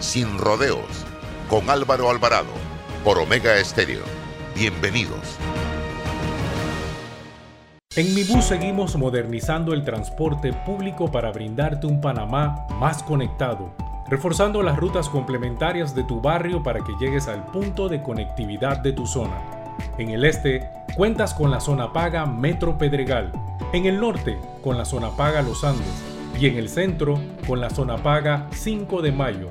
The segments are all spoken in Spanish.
sin rodeos con Álvaro Alvarado por Omega Estéreo. Bienvenidos. En Mi Bus seguimos modernizando el transporte público para brindarte un Panamá más conectado, reforzando las rutas complementarias de tu barrio para que llegues al punto de conectividad de tu zona. En el este, cuentas con la zona paga Metro Pedregal. En el norte, con la zona paga Los Andes. Y en el centro, con la zona paga 5 de Mayo,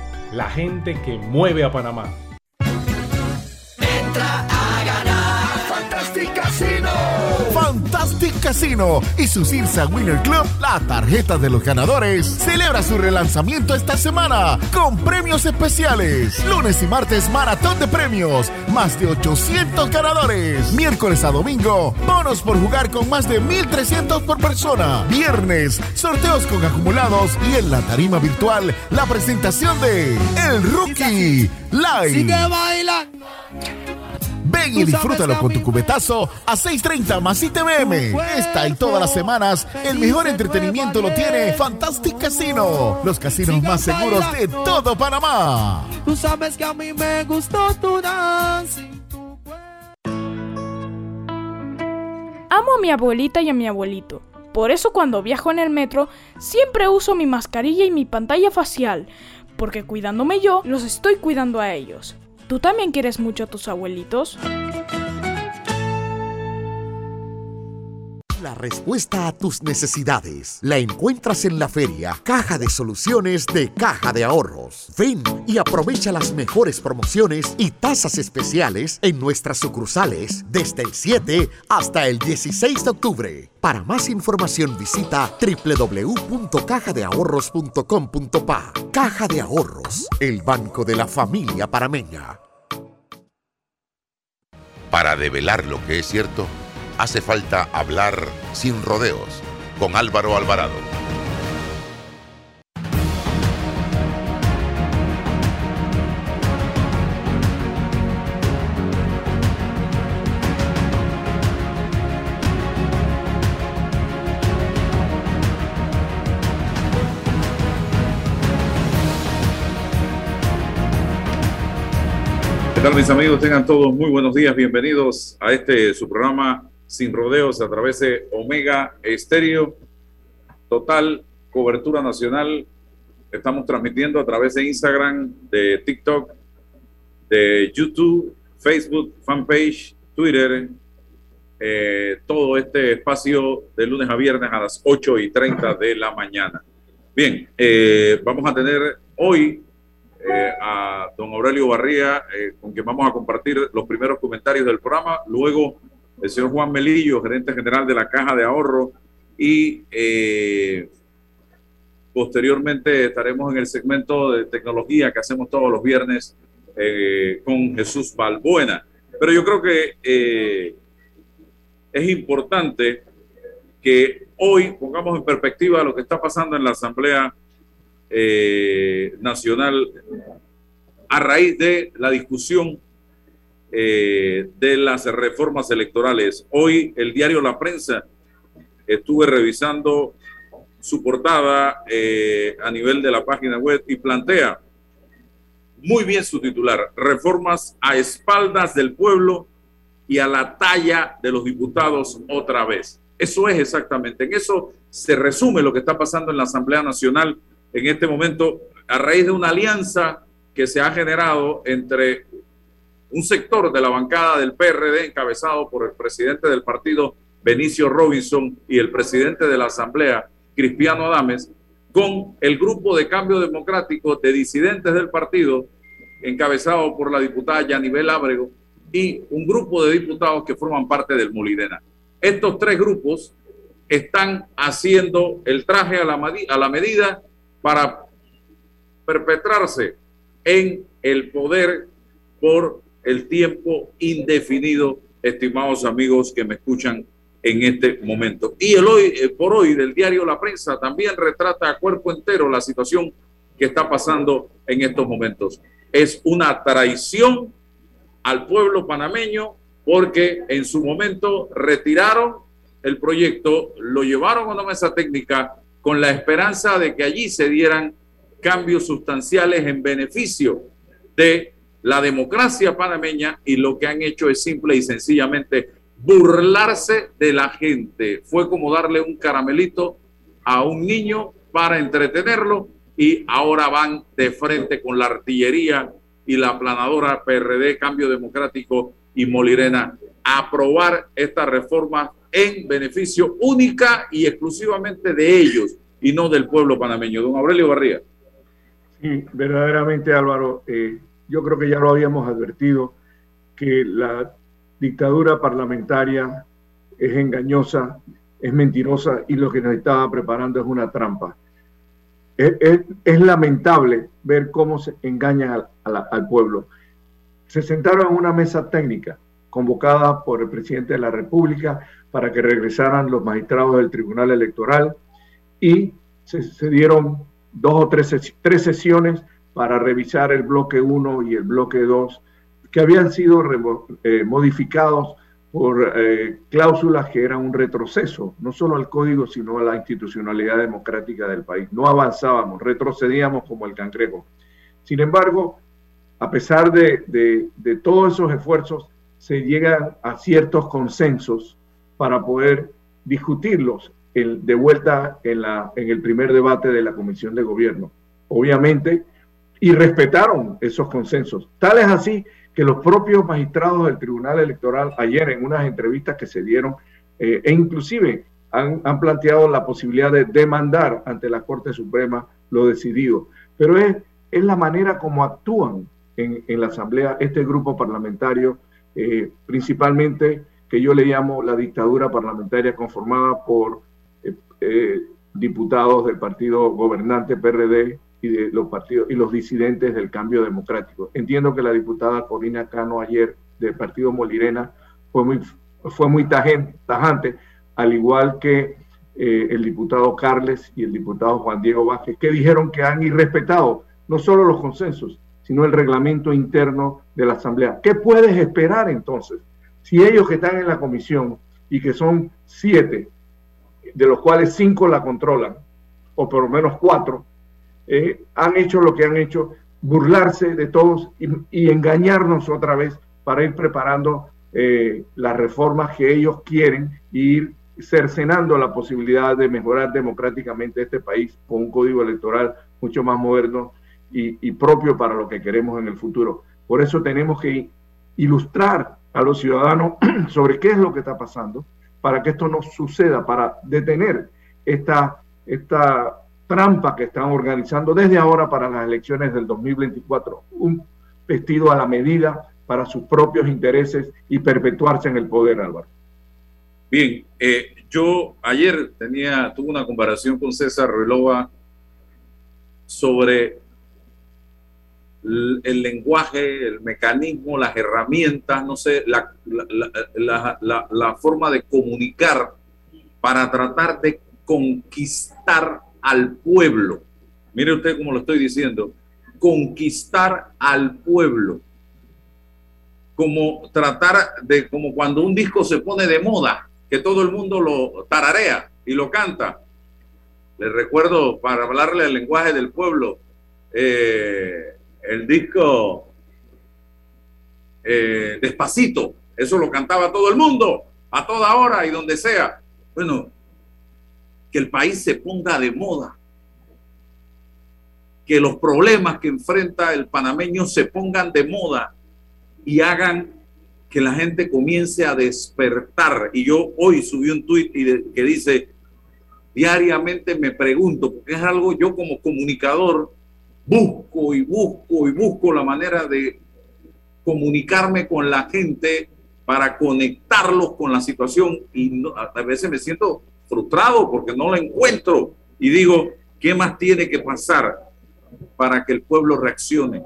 la gente que mueve a Panamá. Fantastic Casino y su Cirsa Winner Club, la tarjeta de los ganadores, celebra su relanzamiento esta semana con premios especiales. Lunes y martes, maratón de premios, más de 800 ganadores. Miércoles a domingo, bonos por jugar con más de 1300 por persona. Viernes, sorteos con acumulados y en la tarima virtual, la presentación de El Rookie Live. Sigue bailando. Ven y disfrútalo con tu cubetazo a 6.30 más ITVM. Esta y todas las semanas, el mejor entretenimiento lo tiene Fantastic Casino, los casinos más seguros de todo Panamá. Tú sabes que a mí me gustó tu Amo a mi abuelita y a mi abuelito. Por eso cuando viajo en el metro siempre uso mi mascarilla y mi pantalla facial, porque cuidándome yo, los estoy cuidando a ellos. ¿Tú también quieres mucho a tus abuelitos? La respuesta a tus necesidades la encuentras en la feria Caja de Soluciones de Caja de Ahorros. Ven y aprovecha las mejores promociones y tasas especiales en nuestras sucursales desde el 7 hasta el 16 de octubre. Para más información visita www.cajadeahorros.com.pa. Caja de Ahorros, el banco de la familia parameña. Para develar lo que es cierto, hace falta hablar sin rodeos con Álvaro Alvarado. ¿Qué tal mis amigos? Tengan todos muy buenos días. Bienvenidos a este su programa Sin Rodeos a través de Omega Estéreo. Total cobertura nacional. Estamos transmitiendo a través de Instagram, de TikTok, de YouTube, Facebook, fanpage, Twitter. Eh, todo este espacio de lunes a viernes a las 8 y 30 de la mañana. Bien, eh, vamos a tener hoy eh, a don Aurelio Barría, eh, con quien vamos a compartir los primeros comentarios del programa. Luego, el señor Juan Melillo, gerente general de la Caja de Ahorro. Y eh, posteriormente estaremos en el segmento de tecnología que hacemos todos los viernes con Jesús Balbuena. Pero yo creo que es importante que hoy pongamos en perspectiva lo que está pasando en la Asamblea eh, nacional a raíz de la discusión eh, de las reformas electorales. Hoy el diario La Prensa estuve revisando su portada eh, a nivel de la página web y plantea muy bien su titular, reformas a espaldas del pueblo y a la talla de los diputados otra vez. Eso es exactamente, en eso se resume lo que está pasando en la Asamblea Nacional en este momento a raíz de una alianza que se ha generado entre un sector de la bancada del PRD encabezado por el presidente del partido Benicio Robinson y el presidente de la Asamblea Cristiano Adames, con el grupo de cambio democrático de disidentes del partido encabezado por la diputada Yanibel Ábrego y un grupo de diputados que forman parte del Molidena. Estos tres grupos están haciendo el traje a la, a la medida para perpetrarse en el poder por el tiempo indefinido, estimados amigos que me escuchan en este momento. Y el hoy eh, por hoy del diario La Prensa también retrata a cuerpo entero la situación que está pasando en estos momentos. Es una traición al pueblo panameño porque en su momento retiraron el proyecto, lo llevaron a una mesa técnica con la esperanza de que allí se dieran cambios sustanciales en beneficio de la democracia panameña y lo que han hecho es simple y sencillamente burlarse de la gente. Fue como darle un caramelito a un niño para entretenerlo y ahora van de frente con la artillería y la aplanadora PRD, Cambio Democrático y Molirena a aprobar esta reforma en beneficio única y exclusivamente de ellos y no del pueblo panameño. Don Aurelio Barría. Sí, verdaderamente Álvaro, eh, yo creo que ya lo habíamos advertido, que la dictadura parlamentaria es engañosa, es mentirosa y lo que nos estaba preparando es una trampa. Es, lamentable ver cómo se engañan al pueblo. Se sentaron en una mesa técnica convocada por el presidente de la República para que regresaran los magistrados del Tribunal Electoral y se, dieron dos o tres, tres sesiones para revisar el bloque 1 y el bloque 2 que habían sido eh, modificados por eh, cláusulas que eran un retroceso, no solo al código, sino a la institucionalidad democrática del país. No avanzábamos, retrocedíamos como el cangrejo. Sin embargo, a pesar de, de todos esos esfuerzos, se llegan a ciertos consensos para poder discutirlos de vuelta en, la, en el primer debate de la Comisión de Gobierno. Obviamente, y respetaron esos consensos. Tal es así que los propios magistrados del Tribunal Electoral ayer en unas entrevistas que se dieron eh, e inclusive han, han, planteado la posibilidad de demandar ante la Corte Suprema lo decidido. Pero es, es la manera como actúan en, en la Asamblea este grupo parlamentario, eh, principalmente que yo le llamo la dictadura parlamentaria conformada por eh, diputados del partido gobernante PRD, y de los partidos y los disidentes del cambio democrático. Entiendo que la diputada Corina Cano ayer del partido Molirena fue muy, fue muy tajante, al igual que eh, el diputado Carles y el diputado Juan Diego Vázquez, que dijeron que han irrespetado no solo los consensos, sino el reglamento interno de la Asamblea. ¿Qué puedes esperar entonces? Si ellos que están en la comisión y que son siete, de los cuales cinco la controlan, o por lo menos cuatro, eh, han hecho lo que han hecho, burlarse de todos y, engañarnos otra vez para ir preparando eh, las reformas que ellos quieren e ir cercenando la posibilidad de mejorar democráticamente este país con un código electoral mucho más moderno y, propio para lo que queremos en el futuro. Por eso tenemos que ilustrar a los ciudadanos sobre qué es lo que está pasando para que esto no suceda, para detener esta, esta trampa que están organizando desde ahora para las elecciones del 2024, un vestido a la medida para sus propios intereses y perpetuarse en el poder, Álvaro. Bien, eh, yo ayer tenía, tuve una comparación con César Relova sobre el, lenguaje, el mecanismo, las herramientas, no sé, la, la, la forma de comunicar para tratar de conquistar al pueblo. Mire usted cómo lo estoy diciendo. Conquistar al pueblo. Como tratar de, como cuando un disco se pone de moda, que todo el mundo lo tararea y lo canta. Le recuerdo, para hablarle el lenguaje del pueblo, eh, el disco eh, Despacito. Eso lo cantaba todo el mundo, a toda hora y donde sea. Bueno, que el país se ponga de moda, que los problemas que enfrenta el panameño se pongan de moda y hagan que la gente comience a despertar. Y yo hoy subí un tuit que dice, diariamente me pregunto, porque es algo yo como comunicador busco y busco y busco la manera de comunicarme con la gente para conectarlos con la situación y a veces me siento frustrado porque no la encuentro y digo, ¿qué más tiene que pasar para que el pueblo reaccione?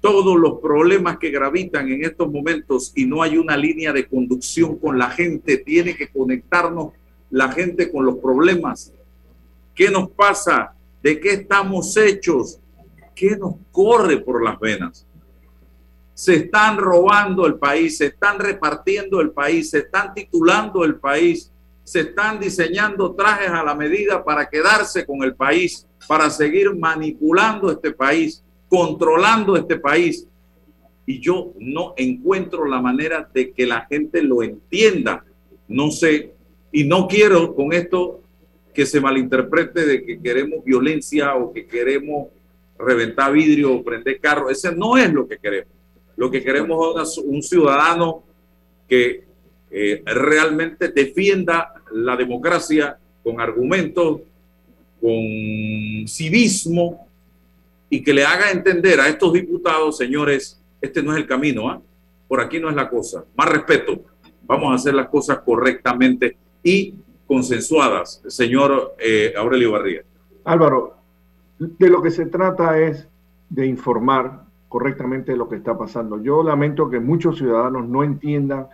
Todos los problemas que gravitan en estos momentos y no hay una línea de conducción con la gente, tiene que conectarnos la gente con los problemas. ¿Qué nos pasa? ¿De qué estamos hechos? ¿Qué nos corre por las venas? Se están robando el país, se están repartiendo el país, se están titulando el país, se están diseñando trajes a la medida para quedarse con el país, para seguir manipulando este país, controlando este país. Y yo no encuentro la manera de que la gente lo entienda. No sé, y no quiero con esto que se malinterprete de que queremos violencia o que queremos reventar vidrio o prender carro. Ese no es lo que queremos. Lo que queremos es un ciudadano que eh, realmente defienda la democracia con argumentos, con civismo y que le haga entender a estos diputados, señores, este no es el camino, ¿ah? por aquí no es la cosa. Más respeto, vamos a hacer las cosas correctamente y consensuadas, señor eh, Aurelio Barría. Álvaro, de lo que se trata es de informar correctamente lo que está pasando. Yo lamento que muchos ciudadanos no entiendan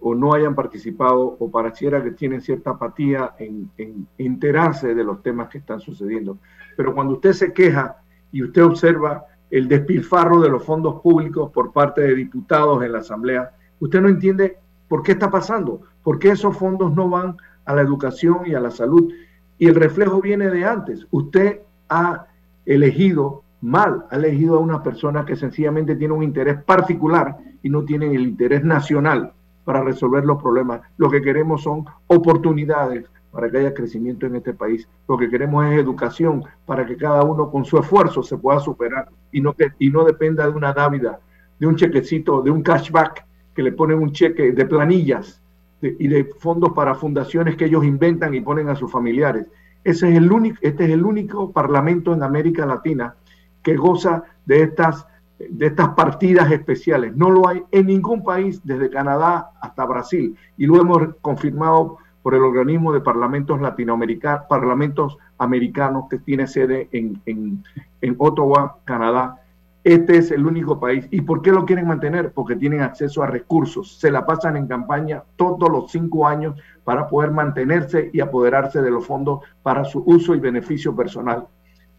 o no hayan participado o pareciera que tienen cierta apatía en, en, enterarse de los temas que están sucediendo. Pero cuando usted se queja y usted observa el despilfarro de los fondos públicos por parte de diputados en la Asamblea, usted no entiende por qué está pasando, por qué esos fondos no van a la educación y a la salud. Y el reflejo viene de antes. Usted ha elegido mal, ha elegido a una persona que sencillamente tiene un interés particular y no tiene el interés nacional para resolver los problemas. Lo que queremos son oportunidades para que haya crecimiento en este país. Lo que queremos es educación para que cada uno con su esfuerzo se pueda superar y no, y no dependa de una dávida, de un chequecito, de un cashback que le ponen un cheque de planillas y de fondos para fundaciones que ellos inventan y ponen a sus familiares. Ese es el único, este es el único parlamento en América Latina que goza de estas de estas partidas especiales. No lo hay en ningún país, desde Canadá hasta Brasil, y lo hemos confirmado por el organismo de parlamentos latinoamericanos, parlamentos americanos que tiene sede en, en, en Ottawa, Canadá. Este es el único país. ¿Y por qué lo quieren mantener? Porque tienen acceso a recursos. Se la pasan en campaña todos los cinco años para poder mantenerse y apoderarse de los fondos para su uso y beneficio personal.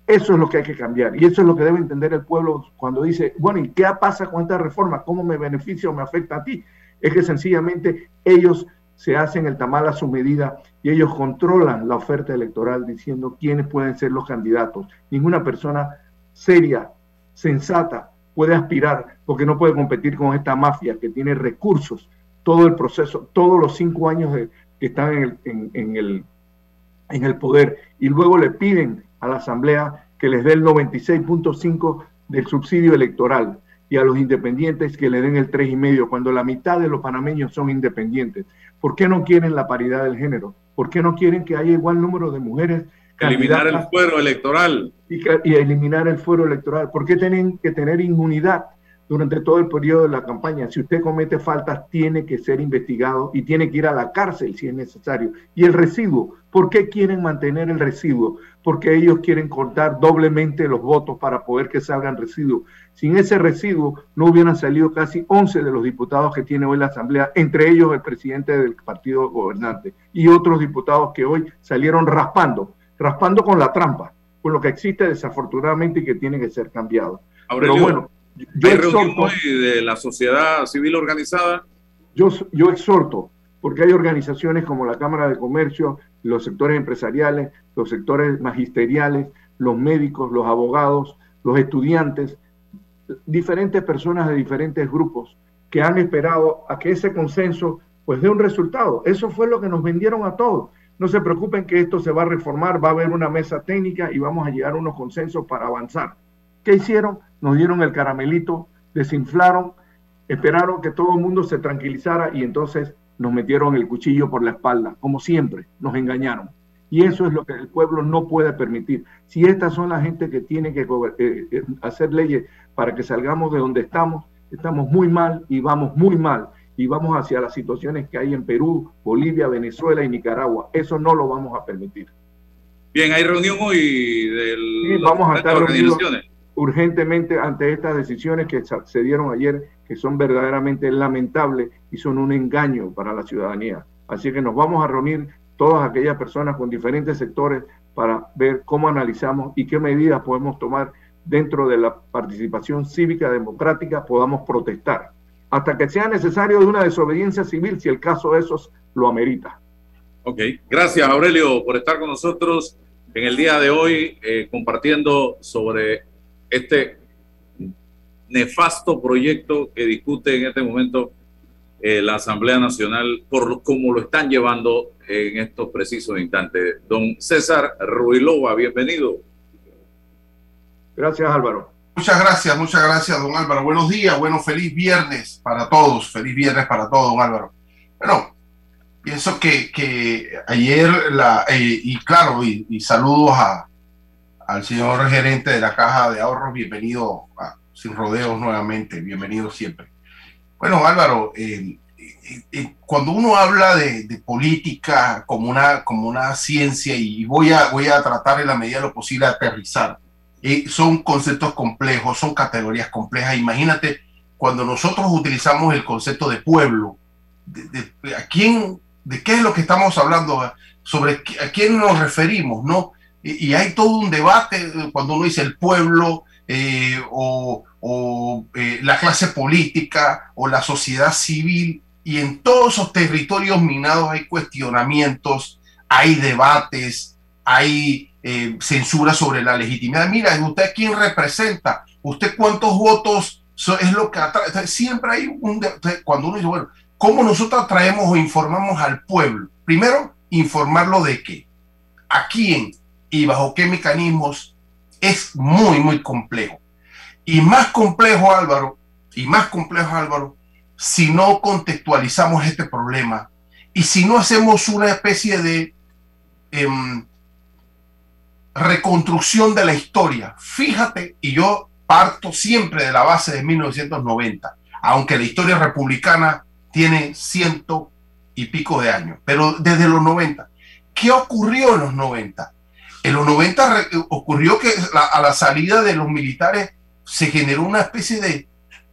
Eso es lo que hay que cambiar y eso es lo que debe entender el pueblo cuando dice, bueno, ¿y qué pasa con esta reforma? ¿Cómo me beneficia o me afecta a ti? Es que sencillamente ellos se hacen el tamal a su medida y ellos controlan la oferta electoral diciendo quiénes pueden ser los candidatos. Ninguna persona seria, sensata, puede aspirar porque no puede competir con esta mafia que tiene recursos, todo el proceso, todos los cinco años de, que están en el, en el, en el poder y luego le piden a la Asamblea que les dé el 96.5 del subsidio electoral y a los independientes que le den el 3,5 cuando la mitad de los panameños son independientes. ¿Por qué no quieren la paridad del género? ¿Por qué no quieren que haya igual número de mujeres? Eliminar el fuero electoral. Y, y eliminar el fuero electoral. ¿Por qué tienen que tener inmunidad durante todo el periodo de la campaña. Si usted comete faltas, tiene que ser investigado y tiene que ir a la cárcel si es necesario. Y el residuo, ¿por qué quieren mantener el residuo? Porque ellos quieren cortar doblemente los votos para poder que salgan residuos. Sin ese residuo no hubieran salido casi 11 de los diputados que tiene hoy la Asamblea, entre ellos el presidente del partido gobernante y otros diputados que hoy salieron raspando, raspando con la trampa, con lo que existe desafortunadamente y que tiene que ser cambiado. Pero bueno, yo exhorto, de la sociedad civil organizada? Yo, yo exhorto, porque hay organizaciones como la Cámara de Comercio, los sectores empresariales, los sectores magisteriales, los médicos, los abogados, los estudiantes, diferentes personas de diferentes grupos que han esperado a que ese consenso pues dé un resultado. Eso fue lo que nos vendieron a todos. No se preocupen que esto se va a reformar, va a haber una mesa técnica y vamos a llegar a unos consensos para avanzar. ¿Qué hicieron? nos dieron el caramelito, desinflaron Esperaron que todo el mundo se tranquilizara y entonces nos metieron el cuchillo por la espalda, como siempre, nos engañaron. Y eso es lo que el pueblo no puede permitir. Si estas son la gente que tiene que eh, eh, hacer leyes para que salgamos de donde estamos, estamos muy mal y vamos muy mal. Y vamos hacia las situaciones que hay en Perú, Bolivia, Venezuela y Nicaragua. Eso no lo vamos a permitir. Bien, hay reunión hoy del. Sí, vamos a estar urgentemente ante estas decisiones que se dieron ayer, que son verdaderamente lamentables y son un engaño para la ciudadanía. Así que nos vamos a reunir todas aquellas personas con diferentes sectores para ver cómo analizamos y qué medidas podemos tomar dentro de la participación cívica democrática, podamos protestar, hasta que sea necesario de una desobediencia civil si el caso de esos lo amerita. Ok, gracias Aurelio por estar con nosotros en el día de hoy eh, compartiendo sobre este nefasto proyecto que discute en este momento eh, la Asamblea Nacional por cómo lo están llevando en estos precisos instantes. Don César Ruilova, bienvenido. Gracias Álvaro. Muchas gracias, muchas gracias, don Álvaro. Buenos días, bueno, feliz viernes para todos, feliz viernes para todos, don Álvaro. Bueno, pienso que, que ayer, la, eh, y claro, y, saludos a, al señor gerente de la Caja de Ahorros, bienvenido a Sin Rodeos nuevamente, bienvenido siempre. Bueno, Álvaro, eh, eh, cuando uno habla de, política como una, como una ciencia, y voy a, voy a tratar en la medida de lo posible de aterrizar, son conceptos complejos, son categorías complejas. Imagínate cuando nosotros utilizamos el concepto de pueblo, de, a quién de qué es lo que estamos hablando, sobre a quién nos referimos, ¿no? Y, hay todo un debate eh, cuando uno dice el pueblo eh, o, eh, la clase política o la sociedad civil, y en todos esos territorios minados hay cuestionamientos, hay debates, hay censura sobre la legitimidad. Mira, ¿usted quién representa? ¿Usted cuántos votos es lo que atrae? Siempre hay un... Cuando uno dice, bueno, ¿Cómo nosotros traemos o informamos al pueblo? Primero, informarlo de qué, a quién y bajo qué mecanismos es muy, muy complejo. Y más complejo, Álvaro, y más complejo, Álvaro, si no contextualizamos este problema y si no hacemos una especie de em, reconstrucción de la historia. Fíjate, y yo parto siempre de la base de 1990, aunque la historia republicana tiene ciento y pico de años, pero desde los 90. ¿Qué ocurrió en los 90? En los 90 ocurrió que a la salida de los militares se generó una especie de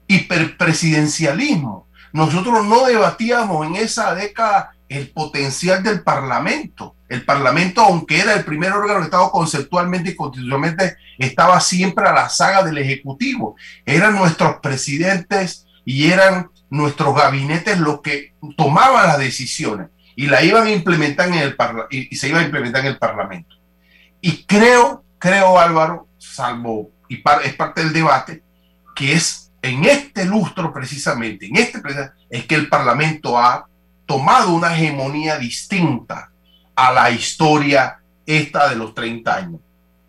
hiperpresidencialismo. Nosotros no debatíamos en esa década el potencial del Parlamento. El Parlamento, aunque era el primer órgano de Estado conceptualmente y constitucionalmente, estaba siempre a la saga del Ejecutivo. Eran nuestros presidentes y eran nuestros gabinetes los que tomaban las decisiones y la iban a implementar en el y, se iba a implementar en el Parlamento. Y creo, creo Álvaro, salvo, y es parte del debate, que es en este lustro precisamente, en este es que el Parlamento ha tomado una hegemonía distinta a la historia esta de los 30 años.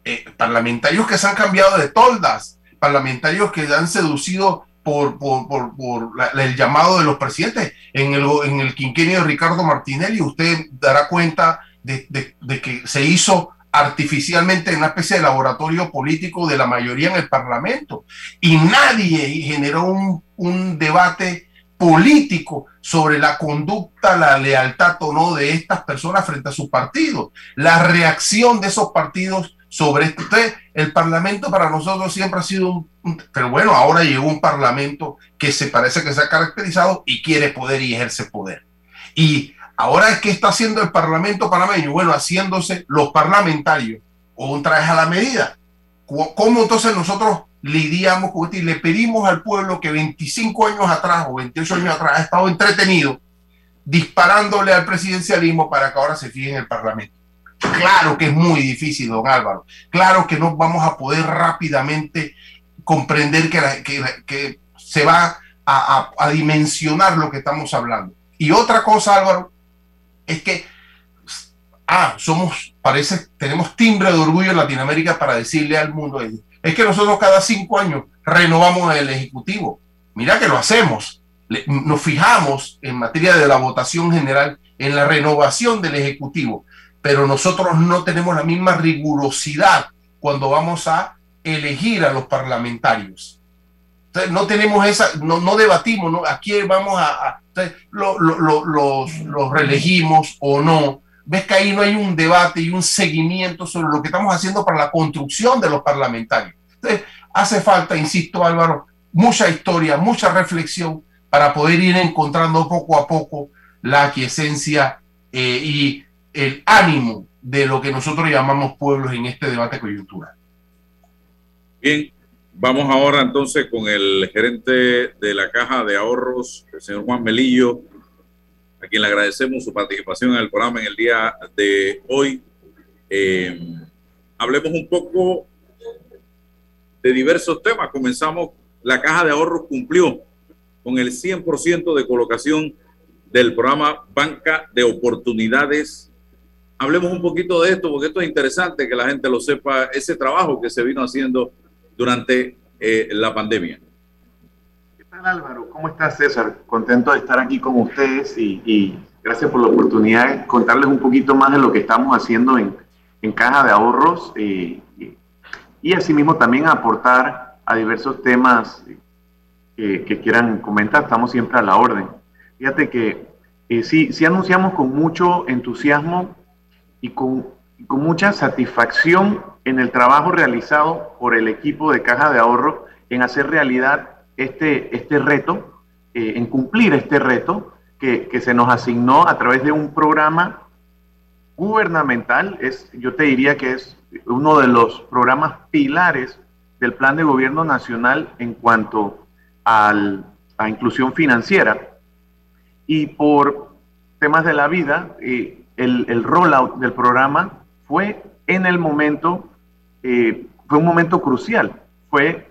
Eh, parlamentarios que se han cambiado de toldas, parlamentarios que han seducido por, por, por, el llamado de los presidentes. En el, en el quinquenio de Ricardo Martinelli, usted dará cuenta de, de, que se hizo artificialmente en una especie de laboratorio político de la mayoría en el Parlamento. Y nadie generó un, un debate político sobre la conducta, la lealtad o no de estas personas frente a su partido. La reacción de esos partidos sobre esto. el Parlamento para nosotros siempre ha sido un, Pero bueno, ahora llegó un Parlamento que se parece que se ha caracterizado y quiere poder y ejerce poder. Y ahora, ¿qué está haciendo el Parlamento panameño? Bueno, haciéndose los parlamentarios o un traje a la medida. ¿Cómo entonces nosotros lidiamos con esto y le pedimos al pueblo que 25 años atrás o 28 años atrás ha estado entretenido disparándole al presidencialismo para que ahora se fije en el Parlamento? Claro que es muy difícil, don Álvaro. Claro que no vamos a poder rápidamente comprender que, que, se va a, dimensionar lo que estamos hablando. Y otra cosa, Álvaro, es que, ah, somos, parece, tenemos timbre de orgullo en Latinoamérica para decirle al mundo, es que nosotros cada cinco años renovamos el Ejecutivo. Mira que lo hacemos, nos fijamos en materia de la votación general en la renovación del Ejecutivo, pero nosotros no tenemos la misma rigurosidad cuando vamos a elegir a los parlamentarios. No tenemos esa, no, no debatimos, ¿no? ¿A quién vamos a, los, los reelegimos o no? Ves que ahí no hay un debate y un seguimiento sobre lo que estamos haciendo para la construcción de los parlamentarios. Entonces, hace falta, insisto Álvaro, mucha historia, mucha reflexión para poder ir encontrando poco a poco la aquiescencia eh, y el ánimo de lo que nosotros llamamos pueblos en este debate coyuntural. Bien, vamos ahora entonces con el gerente de la Caja de Ahorros, el señor Juan Melillo, a quien le agradecemos su participación en el programa en el día de hoy. Eh, hablemos un poco de diversos temas. Comenzamos, la Caja de Ahorros cumplió con el 100% de colocación del programa Banca de Oportunidades. Hablemos un poquito de esto, porque esto es interesante que la gente lo sepa, ese trabajo que se vino haciendo durante eh, la pandemia. ¿Qué tal Álvaro? ¿Cómo estás César? Contento de estar aquí con ustedes y, gracias por la oportunidad de contarles un poquito más de lo que estamos haciendo en, en Caja de Ahorros eh, y, y asimismo también aportar a diversos temas que, quieran comentar, estamos siempre a la orden. Fíjate que eh, sí, sí anunciamos con mucho entusiasmo y con, con, mucha satisfacción en el trabajo realizado por el equipo de Caja de Ahorro en hacer realidad este, este reto, eh, en cumplir este reto que, que, se nos asignó a través de un programa gubernamental. Es, yo te diría que es uno de los programas pilares del Plan de Gobierno Nacional en cuanto a inclusión financiera. Y por temas de la vida, eh, el, el, rollout del programa fue en el momento, eh, fue un momento crucial, fue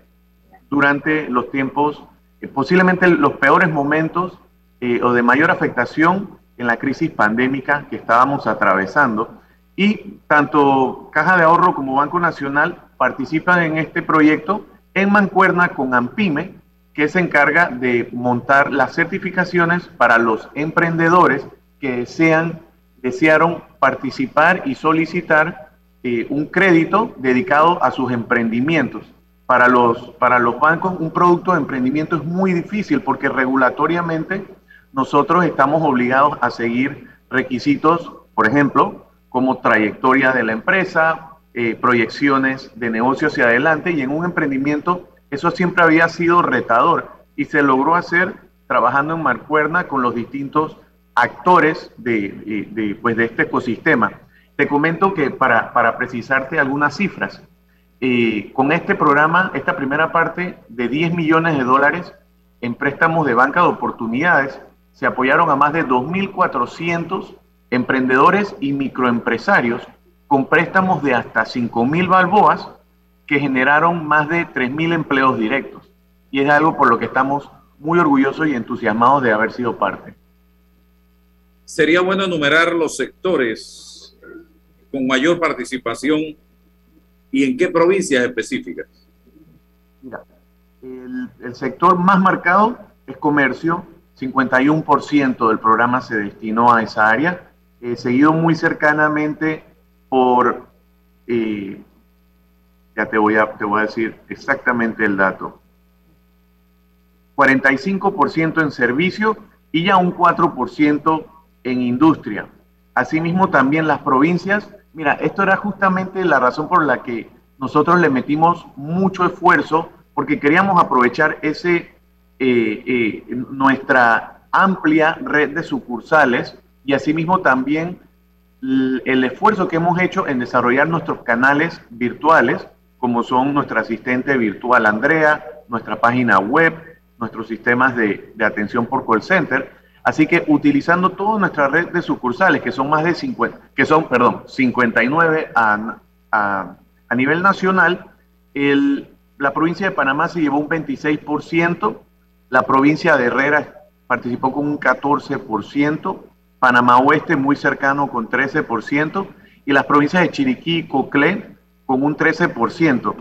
durante los tiempos, eh, posiblemente los peores momentos o de mayor afectación en la crisis pandémica que estábamos atravesando. Y tanto Caja de Ahorro como Banco Nacional participan en este proyecto en mancuerna con AMPIME, que se encarga de montar las certificaciones para los emprendedores que desean, desearon participar y solicitar eh, un crédito dedicado a sus emprendimientos. Para los, para los bancos un producto de emprendimiento es muy difícil porque regulatoriamente nosotros estamos obligados a seguir requisitos, por ejemplo, como trayectoria de la empresa, eh, proyecciones de negocio hacia adelante y en un emprendimiento eso siempre había sido retador y se logró hacer trabajando en Marcuerna con los distintos actores de, pues de este ecosistema. Te comento que para, para precisarte algunas cifras, eh, con este programa, esta primera parte de 10 millones de dólares en préstamos de banca de oportunidades, se apoyaron a más de 2.400 emprendedores y microempresarios con préstamos de hasta 5.000 balboas que generaron más de 3.000 empleos directos. Y es algo por lo que estamos muy orgullosos y entusiasmados de haber sido parte. Sería bueno enumerar los sectores con mayor participación y en qué provincias específicas. Mira, el, sector más marcado es comercio, 51% del programa se destinó a esa área, eh, seguido muy cercanamente por eh, ya te voy a, te voy a decir exactamente el dato. 45% en servicio y ya un 4% en industria. Asimismo, también las provincias. Mira, esto era justamente la razón por la que nosotros le metimos mucho esfuerzo, porque queríamos aprovechar ese, eh, eh, nuestra amplia red de sucursales y asimismo también el esfuerzo que hemos hecho en desarrollar nuestros canales virtuales como son nuestra asistente virtual Andrea, nuestra página web, nuestros sistemas de, atención por call center. Así que utilizando toda nuestra red de sucursales, que son más de 50, que son, perdón, 59 a, a, nivel nacional, la provincia de Panamá se llevó un 26%, la provincia de Herrera participó con un 14%, Panamá Oeste muy cercano con 13%, y las provincias de Chiriquí y Coclé con un 13%.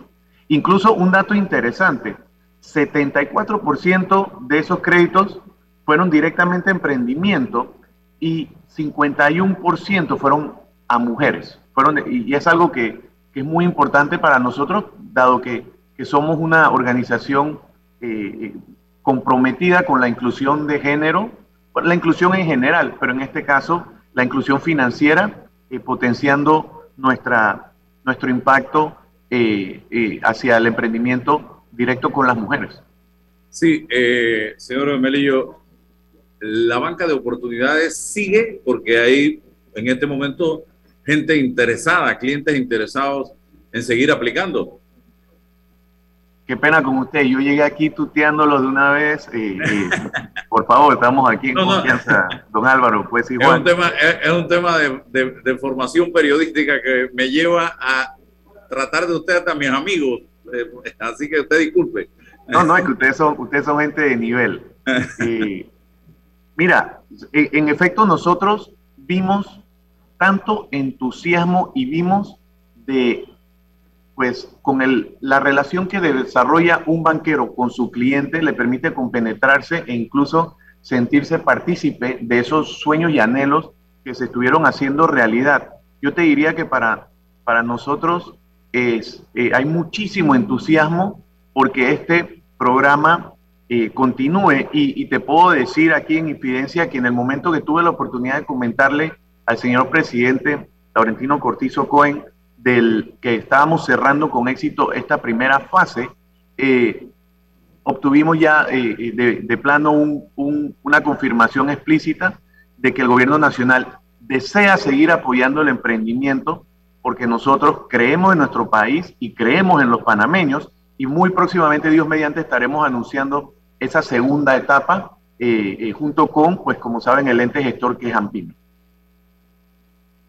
Incluso un dato interesante, 74% de esos créditos fueron directamente a emprendimiento y 51% fueron a mujeres. Fueron, y es algo que, es muy importante para nosotros, dado que, que somos una organización eh, comprometida con la inclusión de género, la inclusión en general, pero en este caso la inclusión financiera, eh, potenciando nuestra, nuestro impacto eh, hacia el emprendimiento directo con las mujeres. Sí, señor Melillo, la banca de oportunidades sigue porque hay en este momento gente interesada, clientes interesados en seguir aplicando. Qué pena con usted, yo llegué aquí tuteándolo de una vez y, por favor, estamos aquí en confianza, don Álvaro, pues igual. Es un tema, es, un tema de, de, formación periodística que me lleva a tratar de usted a mis amigos, eh, así que usted disculpe. No, no, es que ustedes son, ustedes son gente de nivel. Y, Mira, e, en efecto nosotros vimos tanto entusiasmo y vimos de, pues, con el, la relación que desarrolla un banquero con su cliente le permite compenetrarse e incluso sentirse partícipe de esos sueños y anhelos que se estuvieron haciendo realidad. Yo te diría que para, para nosotros es, eh, hay muchísimo entusiasmo porque este programa eh, continúe. Y, te puedo decir aquí en infidencia que en el momento que tuve la oportunidad de comentarle al señor presidente Laurentino Cortizo Cohen del que estábamos cerrando con éxito esta primera fase, eh, obtuvimos ya eh, de, plano una confirmación explícita de que el gobierno nacional desea seguir apoyando el emprendimiento porque nosotros creemos en nuestro país y creemos en los panameños y muy próximamente, Dios mediante, estaremos anunciando esa segunda etapa eh, eh, junto con, pues como saben, el ente gestor que es Ampino.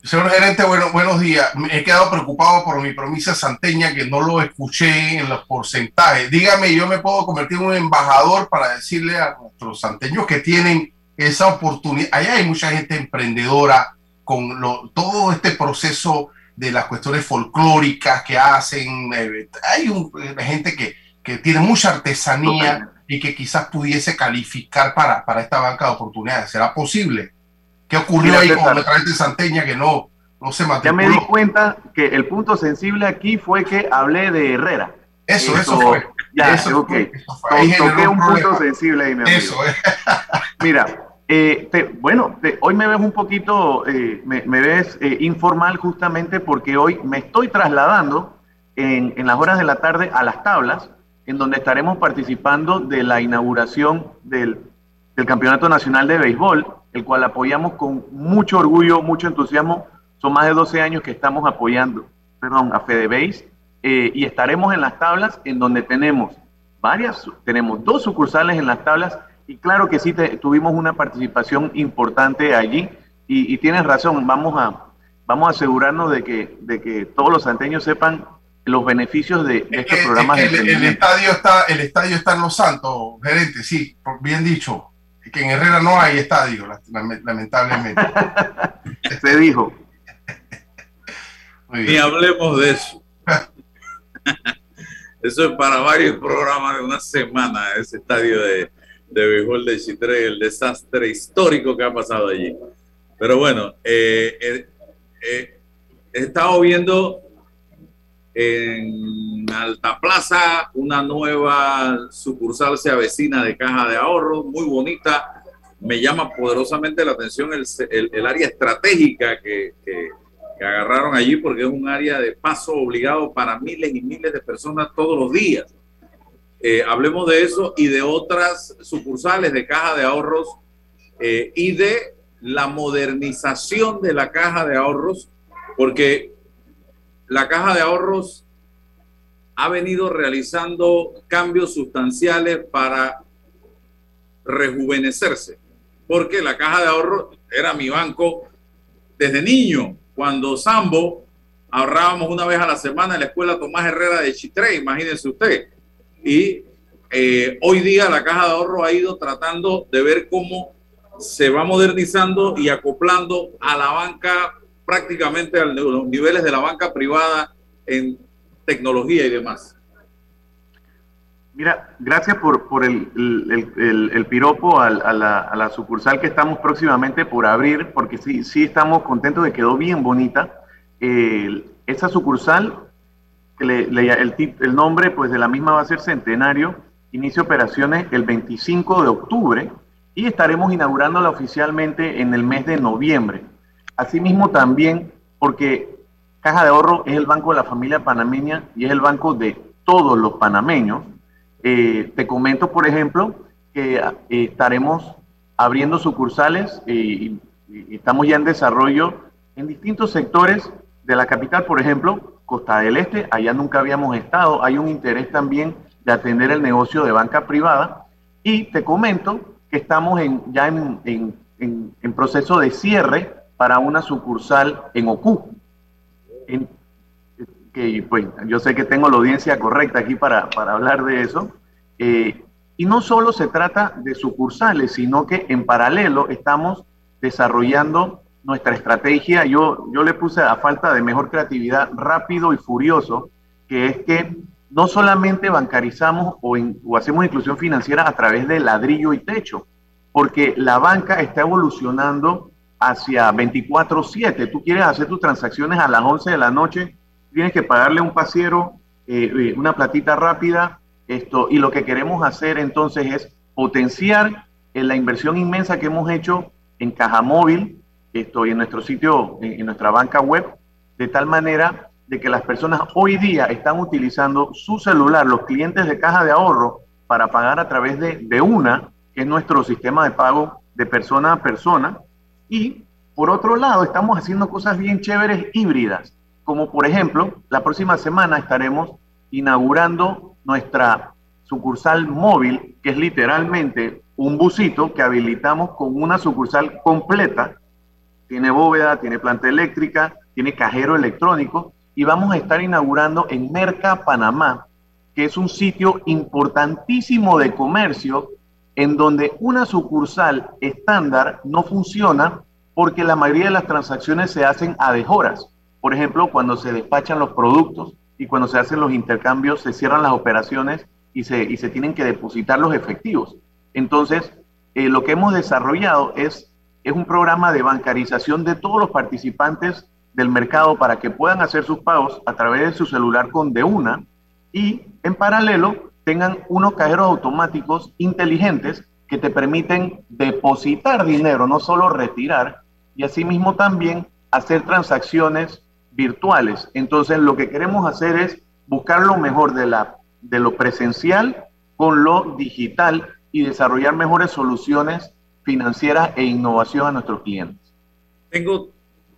Señor gerente, bueno, buenos días. Me he quedado preocupado por mi promesa santeña que no lo escuché en los porcentajes. Dígame, yo me puedo convertir en un embajador para decirle a nuestros santeños que tienen esa oportunidad. Allá hay mucha gente emprendedora con todo este proceso de las cuestiones folclóricas que hacen. Eh, hay un, gente que, que tiene mucha artesanía y que quizás pudiese calificar para, para esta banca de oportunidades. ¿Será posible? ¿Qué ocurrió ahí con la de Santeña que no, no se matriculó? Ya me di cuenta que el punto sensible aquí fue que hablé de Herrera. Eso, eso, fue. Ya, eso, okay. Toqué un, punto sensible ahí, mi amigo. Eso, eh. Mira, eh, bueno, hoy me ves un poquito, eh, me, ves eh, informal justamente porque hoy me estoy trasladando en, en, las horas de la tarde a las tablas en donde estaremos participando de la inauguración del, Campeonato Nacional de Béisbol, el cual apoyamos con mucho orgullo, mucho entusiasmo. Son más de 12 años que estamos apoyando, perdón, a FedeBase eh, y estaremos en las tablas en donde tenemos varias, tenemos dos sucursales en las tablas y claro que sí tuvimos una participación importante allí y, tienes razón, vamos a, vamos a asegurarnos de que, de que todos los santeños sepan los beneficios de, estos programas. El, el, estadio está, el estadio está en Los Santos, gerente, sí, bien dicho. Que en Herrera no hay estadio, lamentablemente. Se dijo. Ni hablemos de eso. eso es para varios programas de una semana, ese estadio de, de béisbol de Chitre, el desastre histórico que ha pasado allí. Pero bueno, eh, eh, eh he estado viendo en Alta Plaza, una nueva sucursal se avecina de caja de ahorro, muy bonita. Me llama poderosamente la atención el, el, área estratégica que, que, agarraron allí, porque es un área de paso obligado para miles y miles de personas todos los días. Eh, hablemos de eso y de otras sucursales de caja de ahorros eh, y de la modernización de la caja de ahorros, porque la caja de ahorros ha venido realizando cambios sustanciales para rejuvenecerse, porque la caja de ahorros era mi banco desde niño, cuando Sambo ahorrábamos una vez a la semana en la escuela Tomás Herrera de Chitré, imagínense usted. Y eh, hoy día la caja de ahorro ha ido tratando de ver cómo se va modernizando y acoplando a la banca prácticamente a los niveles de la banca privada en tecnología y demás. Mira, gracias por, el, el, el, piropo a, la, a, la, sucursal que estamos próximamente por abrir, porque sí, sí estamos contentos de que quedó bien bonita. esa sucursal, el, el, nombre pues de la misma va a ser Centenario, inicia operaciones el 25 de octubre y estaremos inaugurándola oficialmente en el mes de noviembre. Asimismo también porque Caja de Ahorro es el banco de la familia panameña y es el banco de todos los panameños. Eh, te comento, por ejemplo, que eh, estaremos abriendo sucursales y, estamos ya en desarrollo en distintos sectores de la capital, por ejemplo, Costa del Este, allá nunca habíamos estado, hay un interés también de atender el negocio de banca privada. Y te comento que estamos en, ya en, en, proceso de cierre para una sucursal en OCU, en, que pues yo sé que tengo la audiencia correcta aquí para, para hablar de eso. Eh, y no solo se trata de sucursales, sino que en paralelo estamos desarrollando nuestra estrategia. Yo, yo le puse a falta de mejor creatividad rápido y furioso, que es que no solamente bancarizamos o, o hacemos inclusión financiera a través de ladrillo y techo, porque la banca está evolucionando hacia 24/7. Tú quieres hacer tus transacciones a las 11 de la noche tienes que pagarle un pasiero, eh, eh, una platita rápida, esto, y lo que queremos hacer entonces es potenciar en la inversión inmensa que hemos hecho en Caja Móvil, esto, en nuestro sitio, en, nuestra banca web, de tal manera de que las personas hoy día están utilizando su celular, los clientes de caja de ahorro, para pagar a través de, de una, que es nuestro sistema de pago de persona a persona. Y por otro lado, estamos haciendo cosas bien chéveres híbridas como por ejemplo, la próxima semana estaremos inaugurando nuestra sucursal móvil, que es literalmente un busito que habilitamos con una sucursal completa. Tiene bóveda, tiene planta eléctrica, tiene cajero electrónico y vamos a estar inaugurando en Merca, Panamá, que es un sitio importantísimo de comercio en donde una sucursal estándar no funciona porque la mayoría de las transacciones se hacen a dejoras. Por ejemplo, cuando se despachan los productos y cuando se hacen los intercambios, se cierran las operaciones y se, y se tienen que depositar los efectivos. Entonces, eh, lo que hemos desarrollado es, es un programa de bancarización de todos los participantes del mercado para que puedan hacer sus pagos a través de su celular con de una y en paralelo tengan unos cajeros automáticos inteligentes que te permiten depositar dinero, no solo retirar, y asimismo también hacer transacciones virtuales. Entonces, lo que queremos hacer es buscar lo mejor de, la, de lo presencial con lo digital y desarrollar mejores soluciones financieras e innovación a nuestros clientes. Tengo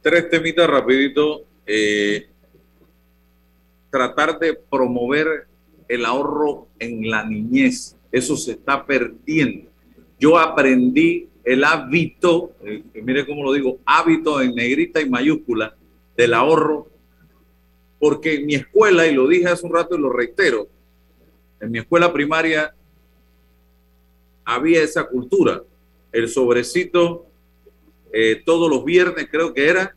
tres temitas rapidito. Eh, tratar de promover el ahorro en la niñez. Eso se está perdiendo. Yo aprendí el hábito, eh, mire cómo lo digo, hábito en negrita y mayúscula, del ahorro, porque en mi escuela, y lo dije hace un rato y lo reitero, en mi escuela primaria había esa cultura, el sobrecito eh, todos los viernes creo que era,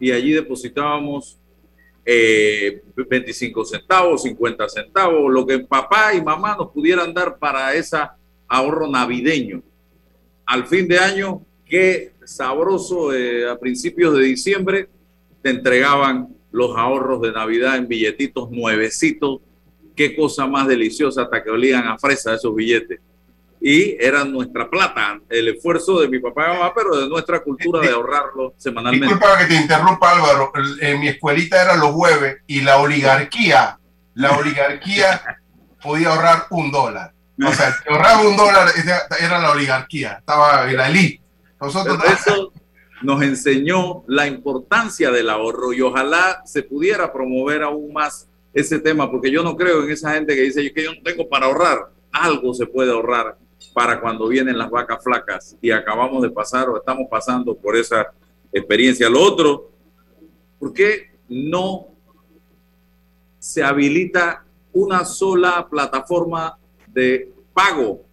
y allí depositábamos 25 eh, centavos, 50 centavos, lo que papá y mamá nos pudieran dar para ese ahorro navideño. Al fin de año, qué sabroso, a principios de diciembre, te entregaban los ahorros de Navidad en billetitos nuevecitos. Qué cosa más deliciosa hasta que olían a fresa esos billetes. Y era nuestra plata, el esfuerzo de mi papá y mamá, pero de nuestra cultura de ahorrarlo semanalmente. Disculpa que te interrumpa, Álvaro. En mi escuelita era los jueves y la oligarquía, la oligarquía podía ahorrar un dólar. O sea, ahorraba un dólar era la oligarquía, estaba la elite. Nosotros eso nos enseñó la importancia del ahorro y ojalá se pudiera promover aún más ese tema, porque yo no creo en esa gente que dice que yo no tengo para ahorrar. Algo se puede ahorrar para cuando vienen las vacas flacas y acabamos de pasar o estamos pasando por esa experiencia. Lo otro, ¿por qué no se habilita una sola plataforma de pago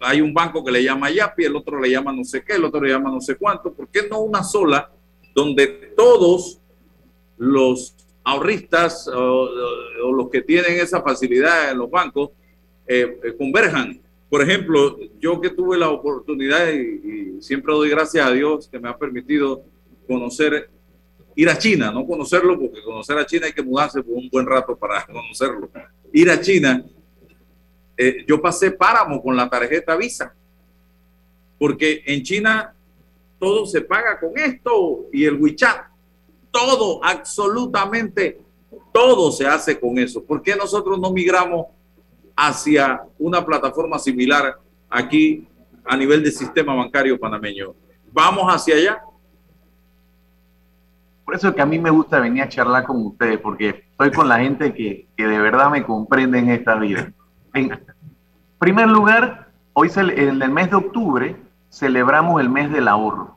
hay un banco que le llama Yapi, el otro le llama no sé qué, el otro le llama no sé cuánto. ¿Por qué no una sola donde todos los ahorristas o, los que tienen esa facilidad en los bancos eh, eh, converjan. Por ejemplo, yo que tuve la oportunidad y, siempre doy gracias a Dios que me ha permitido conocer, ir a China, no conocerlo, porque conocer a China hay que mudarse por un buen rato para conocerlo. Ir a China, eh, yo pasé páramo con la tarjeta Visa, porque en China todo se paga con esto y el WeChat todo, absolutamente todo se hace con eso. ¿Por qué nosotros no migramos hacia una plataforma similar aquí a nivel del sistema bancario panameño? ¿Vamos hacia allá? Por eso es que a mí me gusta venir a charlar con ustedes, porque estoy con la gente que, que de verdad me comprende en esta vida. En primer lugar, hoy en el mes de octubre celebramos el mes del ahorro.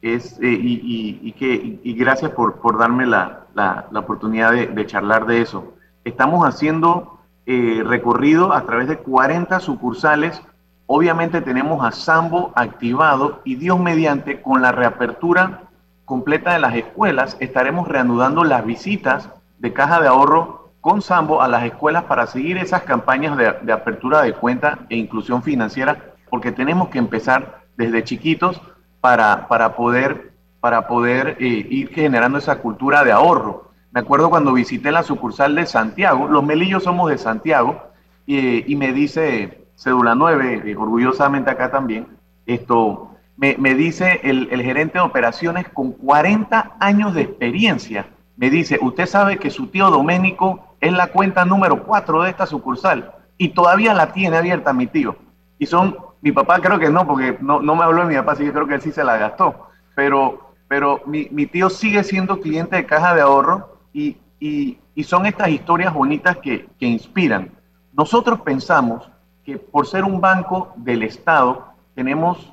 Es, eh, y, que, y gracias por, por darme la, la, oportunidad de, charlar de eso. Estamos haciendo eh, recorrido a través de 40 sucursales. Obviamente tenemos a Sambo activado y Dios mediante, con la reapertura completa de las escuelas, estaremos reanudando las visitas de caja de ahorro con Sambo a las escuelas para seguir esas campañas de, apertura de cuenta e inclusión financiera, porque tenemos que empezar desde chiquitos para, para poder, para poder eh, ir generando esa cultura de ahorro. Acuerdo cuando visité la sucursal de Santiago, los melillos somos de Santiago, y, me dice cédula 9, eh, orgullosamente acá también, esto, me, dice el, gerente de operaciones con 40 años de experiencia, me dice, usted sabe que su tío Doménico es la cuenta número 4 de esta sucursal y todavía la tiene abierta mi tío. Y son mi papá creo que no, porque no, me habló de mi papá, así que creo que él sí se la gastó. Pero, pero mi tío sigue siendo cliente de caja de ahorro y, y, y son estas historias bonitas que, que, inspiran. Nosotros pensamos que por ser un banco del Estado tenemos,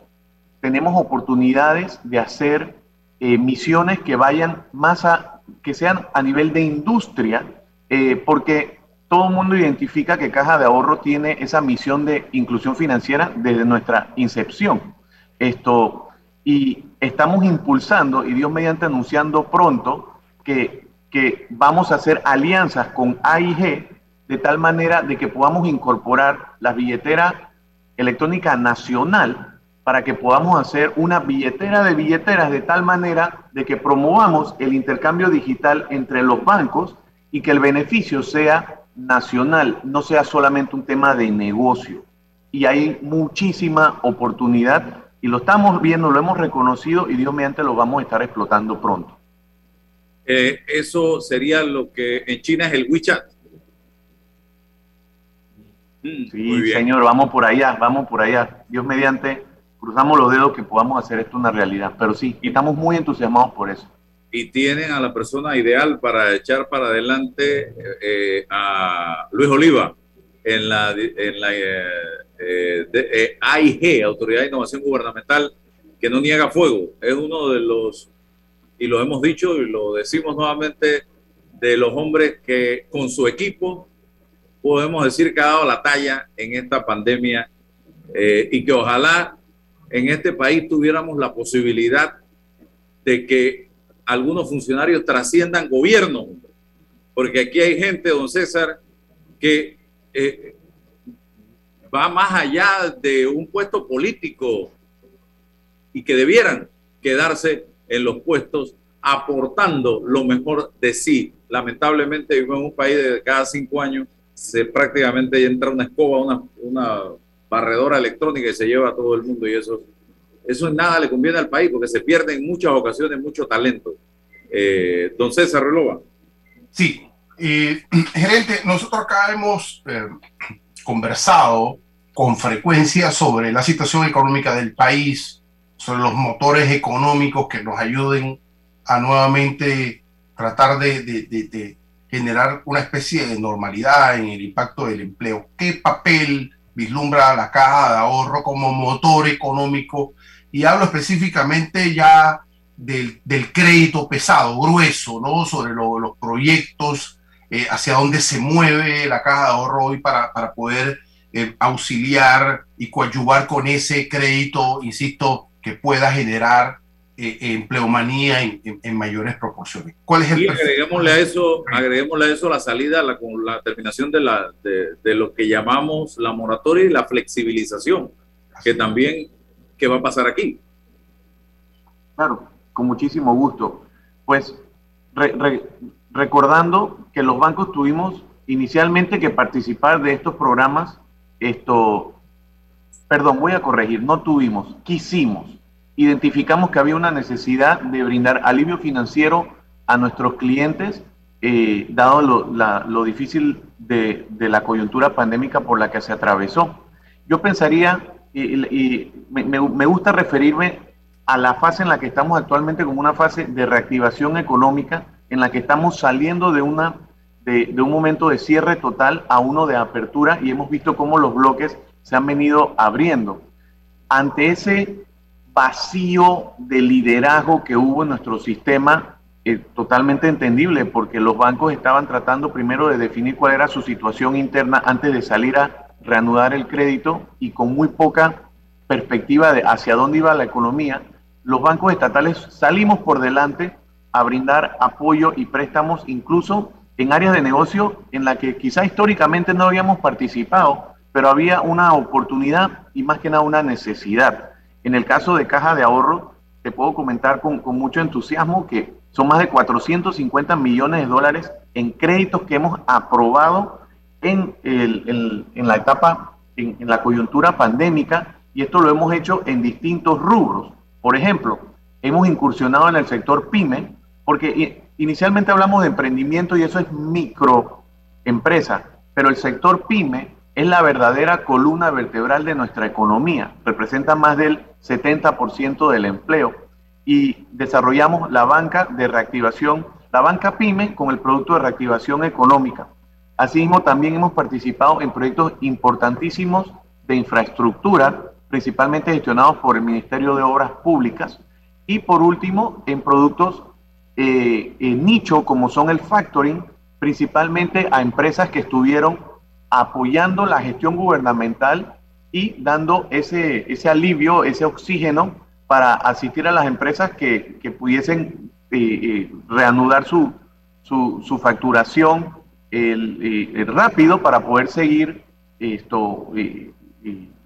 tenemos oportunidades de hacer eh, misiones que vayan más a, que sean a nivel de industria, eh, porque todo el mundo identifica que Caja de Ahorro tiene esa misión de inclusión financiera desde nuestra incepción. Esto, y estamos impulsando, y Dios mediante anunciando pronto, que, que vamos a hacer alianzas con AIG de tal manera de que podamos incorporar la billetera electrónica nacional para que podamos hacer una billetera de billeteras de tal manera de que promovamos el intercambio digital entre los bancos y que el beneficio sea nacional no sea solamente un tema de negocio. Y hay muchísima oportunidad y lo estamos viendo, lo hemos reconocido y Dios mediante lo vamos a estar explotando pronto. Eh, eso sería lo que en China es el WeChat. Mm, sí, señor, vamos por allá, vamos por allá. Dios mediante, cruzamos los dedos que podamos hacer esto una realidad. Pero sí, estamos muy entusiasmados por eso y tienen a la persona ideal para echar para adelante eh, a Luis Oliva en la, en la eh, eh, AIG, Autoridad de Innovación Gubernamental, que no niega fuego. Es uno de los, y lo hemos dicho y lo decimos nuevamente, de los hombres que con su equipo podemos decir que ha dado la talla en esta pandemia y que ojalá en este país tuviéramos la posibilidad de que algunos funcionarios trasciendan gobierno, porque aquí hay gente, don César, que eh, va más allá de un puesto político y que debieran quedarse en los puestos aportando lo mejor de sí. Lamentablemente vivimos en un país de cada cinco años se prácticamente entra una escoba, una, una barredora electrónica y se lleva a todo el mundo y eso eso nada le conviene al país porque se pierde en muchas ocasiones mucho talento. Eh, don César. Sí, gerente, nosotros acá hemos eh, conversado con frecuencia sobre la situación económica del país, sobre los motores económicos que nos ayuden a nuevamente tratar de, generar una especie de normalidad en el impacto del empleo. ¿Qué papel vislumbra la caja de ahorro como motor económico y hablo específicamente ya del, crédito pesado, grueso, ¿no? Sobre los proyectos, eh, hacia dónde se mueve la caja de ahorro hoy para, para poder eh, auxiliar y coadyuvar con ese crédito, insisto, que pueda generar eh, empleomanía en, en, mayores proporciones. ¿Cuál es el y agreguémosle a eso, agreguémosle a eso la salida la, con la terminación de, la, de, de, lo que llamamos la moratoria y la flexibilización, que también, ¿qué va a pasar aquí? Claro, con muchísimo gusto. Pues recordando que los bancos tuvimos inicialmente que participar de estos programas, esto, perdón, voy a corregir, no tuvimos, quisimos identificamos que había una necesidad de brindar alivio financiero a nuestros clientes, eh, dado lo, difícil de, la coyuntura pandémica por la que se atravesó. Yo pensaría, y, me, gusta referirme a la fase en la que estamos actualmente como una fase de reactivación económica, en la que estamos saliendo de, una, de, de un momento de cierre total a uno de apertura y hemos visto cómo los bloques se han venido abriendo. Ante ese vacío de liderazgo que hubo en nuestro sistema, eh, totalmente entendible, porque los bancos estaban tratando primero de definir cuál era su situación interna antes de salir a reanudar el crédito y con muy poca perspectiva de hacia dónde iba la economía, los bancos estatales salimos por delante a brindar apoyo y préstamos incluso en áreas de negocio en la que quizá históricamente no habíamos participado, pero había una oportunidad y más que nada una necesidad. En el caso de Caja de Ahorro, te puedo comentar con, mucho entusiasmo que son más de 450 millones de dólares en créditos que hemos aprobado en, la etapa, en, la coyuntura pandémica, y esto lo hemos hecho en distintos rubros. Por ejemplo, hemos incursionado en el sector pyme, porque inicialmente hablamos de emprendimiento y eso es microempresa, pero el sector pyme es la verdadera columna vertebral de nuestra economía, representa más del 70% del empleo y desarrollamos la banca de reactivación, la banca PYME con el producto de reactivación económica. Asimismo, también hemos participado en proyectos importantísimos de infraestructura, principalmente gestionados por el Ministerio de Obras Públicas, y por último, en productos eh, en nicho como son el factoring, principalmente a empresas que estuvieron apoyando la gestión gubernamental y dando ese, ese alivio, ese oxígeno para asistir a las empresas que, que pudiesen eh, eh, reanudar su, su, facturación el, rápido para poder seguir esto,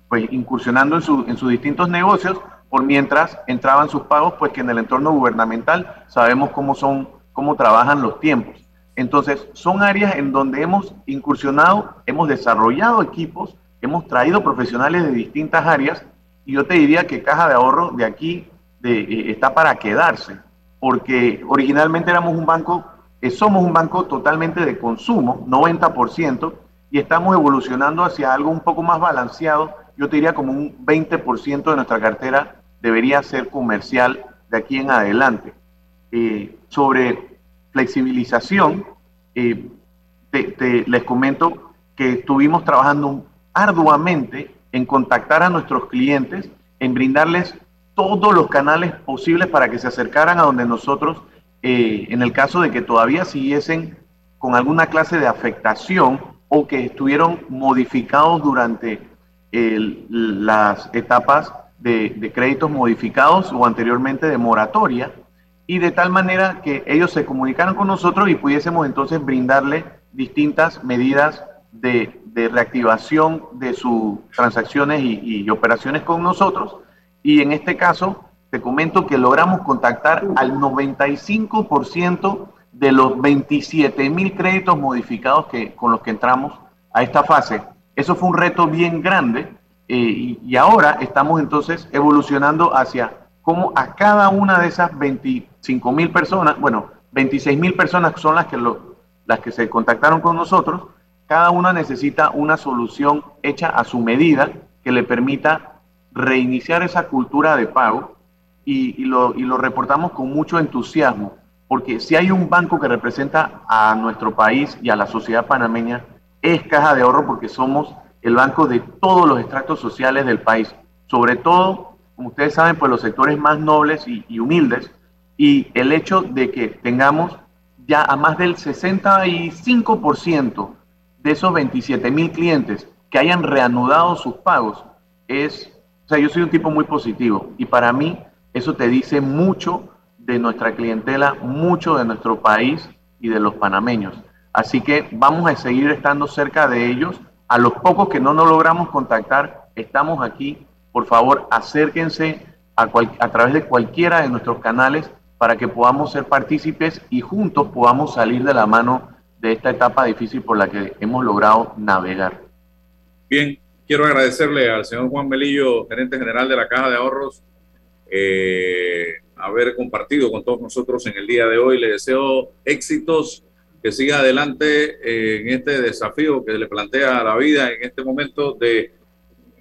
pues, incursionando en, su, en sus distintos negocios, por mientras entraban sus pagos, pues que en el entorno gubernamental sabemos cómo son, cómo trabajan los tiempos. Entonces, son áreas en donde hemos incursionado, hemos desarrollado equipos, hemos traído profesionales de distintas áreas y yo te diría que Caja de Ahorro de aquí eh, está para quedarse, porque originalmente éramos un banco, eh, somos un banco totalmente de consumo, 90%, y estamos evolucionando hacia algo un poco más balanceado. Yo te diría como un 20% de nuestra cartera debería ser comercial de aquí en adelante. Eh, sobre flexibilización, eh, les comento que estuvimos trabajando arduamente en contactar a nuestros clientes, en brindarles todos los canales posibles para que se acercaran a donde nosotros, eh, en el caso de que todavía siguiesen con alguna clase de afectación o que estuvieron modificados durante las etapas de créditos modificados o anteriormente de moratoria, y de tal manera que ellos se comunicaran con nosotros y pudiésemos entonces brindarle distintas medidas de, reactivación de sus transacciones y, operaciones con nosotros. Y en este caso, te comento que logramos contactar al 95% de los 27 mil créditos modificados que, con los que entramos a esta fase. Eso fue un reto bien grande eh, y, y ahora estamos entonces evolucionando hacia cómo a cada una de esas 25 mil personas, bueno, 26 mil personas son las que, las que se contactaron con nosotros, cada una necesita una solución hecha a su medida que le permita reiniciar esa cultura de pago y, lo, y lo reportamos con mucho entusiasmo, porque si hay un banco que representa a nuestro país y a la sociedad panameña, es Caja de Ahorro porque somos el banco de todos los estratos sociales del país, sobre todo como ustedes saben, pues los sectores más nobles y, humildes, y el hecho de que tengamos ya a más del 65% de esos 27 mil clientes que hayan reanudado sus pagos, es, o sea, yo soy un tipo muy positivo y para mí Eso te dice mucho de nuestra clientela, mucho de nuestro país y de los panameños. Así que vamos a seguir estando cerca de ellos. A los pocos que no nos logramos contactar, estamos aquí. Por favor, acérquense a, a través de cualquiera de nuestros canales para que podamos ser partícipes y juntos podamos salir de la mano de esta etapa difícil por la que hemos logrado navegar. Bien, quiero agradecerle al señor Juan Melillo, gerente general de la Caja de Ahorros, eh, haber compartido con todos nosotros en el día de hoy. Le deseo éxitos, que siga adelante eh, en este desafío que le plantea la vida en este momento de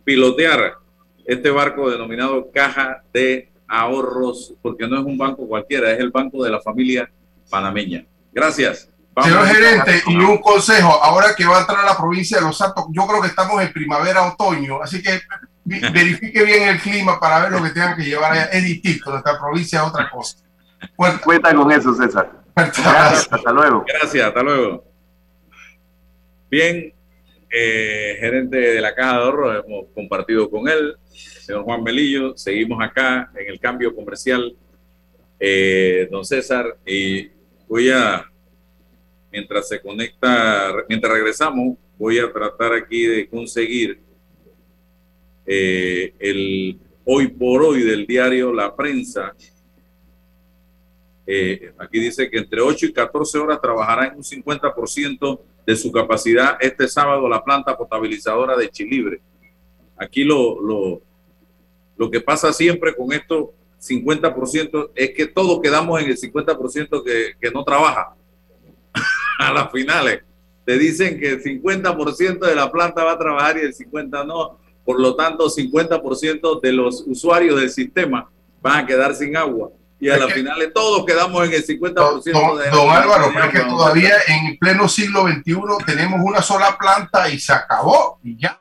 pilotear este barco denominado Caja de Ahorros, porque no es un banco cualquiera, es el banco de la familia panameña. Gracias. Señor gerente, y un consejo, ahora que va a entrar a la provincia de Los Santos, yo creo que estamos en primavera-otoño, así que verifique bien el clima para ver lo que tengan que llevar allá. Es distinto, nuestra provincia es otra cosa. Cuenta con eso, César. Gracias, hasta luego. Gracias, hasta luego. Bien, eh, gerente de la Caja de Ahorro, hemos compartido con él, señor Juan Melillo, seguimos acá en el cambio comercial, eh, don César, y voy a, mientras se conecta, mientras regresamos, voy a tratar aquí de conseguir eh, el hoy por hoy del diario La Prensa. Eh, aquí dice que entre 8 y 14 horas trabajará en un 50% de su capacidad este sábado la planta potabilizadora de Chilibre. Aquí lo, lo, lo que pasa siempre con esto 50% es que todos quedamos en el 50% que, que no trabaja a las finales. Te dicen que el 50% de la planta va a trabajar y el 50% no. Por lo tanto, 50% de los usuarios del sistema van a quedar sin agua. Y a la final todos quedamos en el 50% don, de Don Álvaro, pero es que todavía en pleno siglo XXI tenemos una sola planta y se acabó y ya.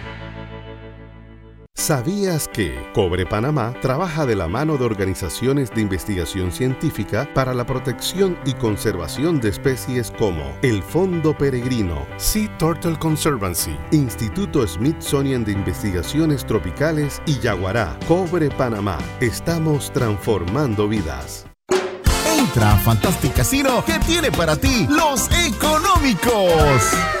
¿Sabías que Cobre Panamá trabaja de la mano de organizaciones de investigación científica para la protección y conservación de especies como el Fondo Peregrino, Sea Turtle Conservancy, Instituto Smithsonian de Investigaciones Tropicales y Yaguará? Cobre Panamá. Estamos transformando vidas. Entra a Fantastic Casino que tiene para ti los económicos.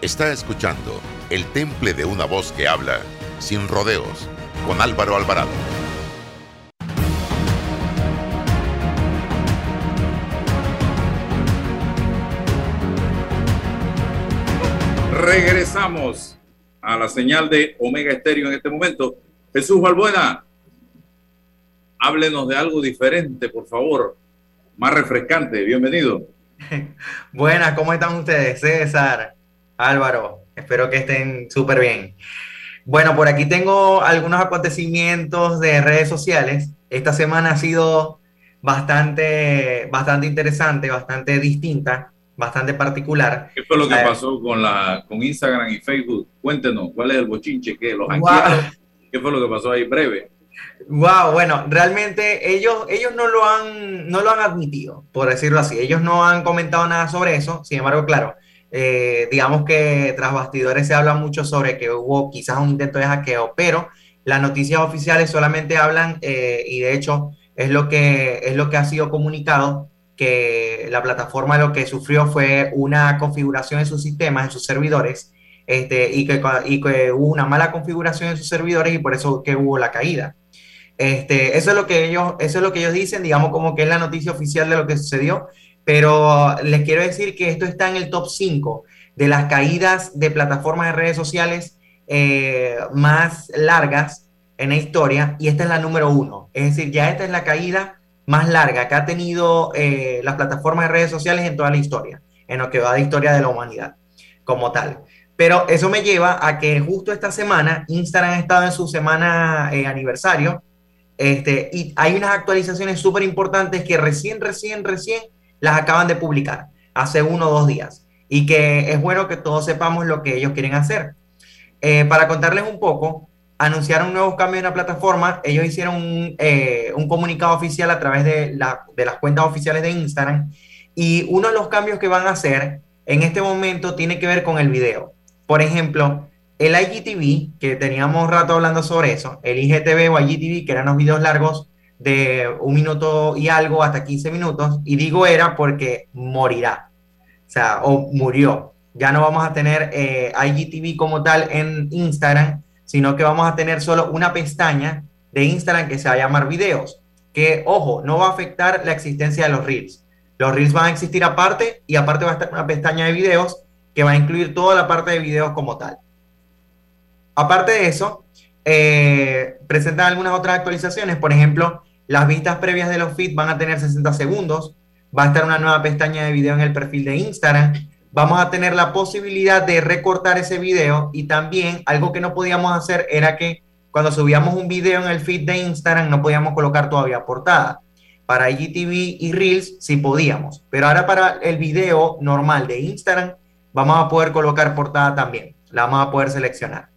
Está escuchando El Temple de una voz que habla, sin rodeos, con Álvaro Alvarado. Regresamos a la señal de Omega Estéreo en este momento. Jesús Balbuena, háblenos de algo diferente, por favor. Más refrescante. Bienvenido. Buenas, ¿cómo están ustedes? César, Álvaro, espero que estén súper bien. Bueno, por aquí tengo algunos acontecimientos de redes sociales. Esta semana ha sido bastante, bastante interesante, bastante distinta, bastante particular. ¿Qué fue lo que Eh, pasó con, la, con Instagram y Facebook? Cuéntenos, ¿cuál es el bochinche? ¿Qué, los hackearon? ¿Qué fue lo que pasó ahí? Breve. Wow, bueno, realmente ellos, ellos no, lo han, no lo han admitido, por decirlo así. Ellos no han comentado nada sobre eso. Sin embargo, claro, eh, digamos que tras bastidores se habla mucho sobre que hubo quizás un intento de hackeo, pero las noticias oficiales solamente hablan, eh, y de hecho es lo, que, es lo que ha sido comunicado, que la plataforma lo que sufrió fue una configuración en sus sistemas, en sus servidores, este, y, que, y que hubo una mala configuración en sus servidores y por eso que hubo la caída. Este, eso, es lo que ellos, eso es lo que ellos dicen, digamos como que es la noticia oficial de lo que sucedió, pero les quiero decir que esto está en el top 5 de las caídas de plataformas de redes sociales eh, más largas en la historia y esta es la número uno. Es decir, ya esta es la caída más larga que ha tenido eh, las plataformas de redes sociales en toda la historia, en lo que va de historia de la humanidad como tal. Pero eso me lleva a que justo esta semana Instagram ha estado en su semana eh, aniversario este, y hay unas actualizaciones súper importantes que recién, recién, recién las acaban de publicar, hace uno o dos días. Y que es bueno que todos sepamos lo que ellos quieren hacer. Eh, para contarles un poco, anunciaron nuevos cambios en la plataforma. Ellos hicieron un, eh, un comunicado oficial a través de, la, de las cuentas oficiales de Instagram. Y uno de los cambios que van a hacer en este momento tiene que ver con el video. Por ejemplo, el IGTV, que teníamos rato hablando sobre eso, el IGTV o IGTV, que eran los videos largos de un minuto y algo hasta 15 minutos. Y digo era porque morirá. O sea, o murió. Ya no vamos a tener eh, IGTV como tal en Instagram, sino que vamos a tener solo una pestaña de Instagram que se va a llamar videos. Que, ojo, no va a afectar la existencia de los reels. Los reels van a existir aparte y aparte va a estar una pestaña de videos que va a incluir toda la parte de videos como tal. Aparte de eso, eh, presentan algunas otras actualizaciones. Por ejemplo, las vistas previas de los feeds van a tener 60 segundos. Va a estar una nueva pestaña de video en el perfil de Instagram. Vamos a tener la posibilidad de recortar ese video y también algo que no podíamos hacer era que cuando subíamos un video en el feed de Instagram no podíamos colocar todavía portada. Para IGTV y Reels sí podíamos, pero ahora para el video normal de Instagram vamos a poder colocar portada también. La vamos a poder seleccionar.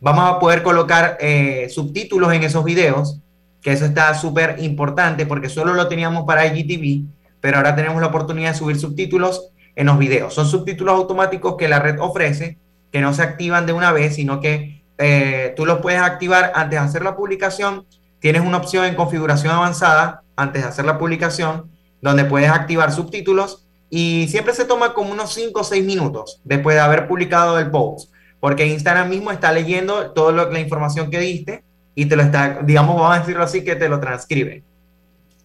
Vamos a poder colocar eh, subtítulos en esos videos, que eso está súper importante porque solo lo teníamos para IGTV, pero ahora tenemos la oportunidad de subir subtítulos en los videos. Son subtítulos automáticos que la red ofrece, que no se activan de una vez, sino que eh, tú los puedes activar antes de hacer la publicación. Tienes una opción en configuración avanzada antes de hacer la publicación, donde puedes activar subtítulos y siempre se toma como unos 5 o 6 minutos después de haber publicado el post, porque Instagram mismo está leyendo toda la información que diste y te lo está, digamos, vamos a decirlo así, que te lo transcribe.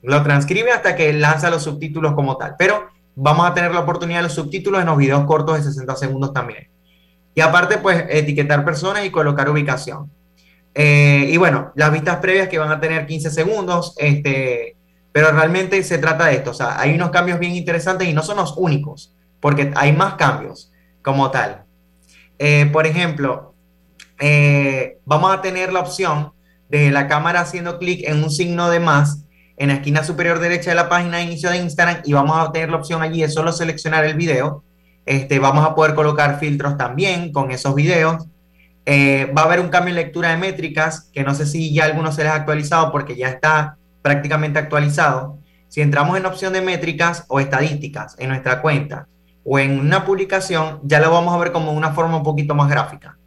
Lo transcribe hasta que lanza los subtítulos como tal, pero vamos a tener la oportunidad de los subtítulos en los videos cortos de 60 segundos también. Y aparte, pues, etiquetar personas y colocar ubicación. Eh, y bueno, las vistas previas que van a tener 15 segundos, este, pero realmente se trata de esto. O sea, hay unos cambios bien interesantes y no son los únicos, porque hay más cambios como tal. Eh, por ejemplo, eh, vamos a tener la opción de la cámara haciendo clic en un signo de más en la esquina superior derecha de la página de inicio de Instagram y vamos a tener la opción allí de solo seleccionar el video. Este, vamos a poder colocar filtros también con esos videos. Eh, va a haber un cambio en lectura de métricas, que no sé si ya algunos se les ha actualizado porque ya está prácticamente actualizado, si entramos en opción de métricas o estadísticas en nuestra cuenta o en una publicación, ya lo vamos a ver como una forma un poquito más gráfica,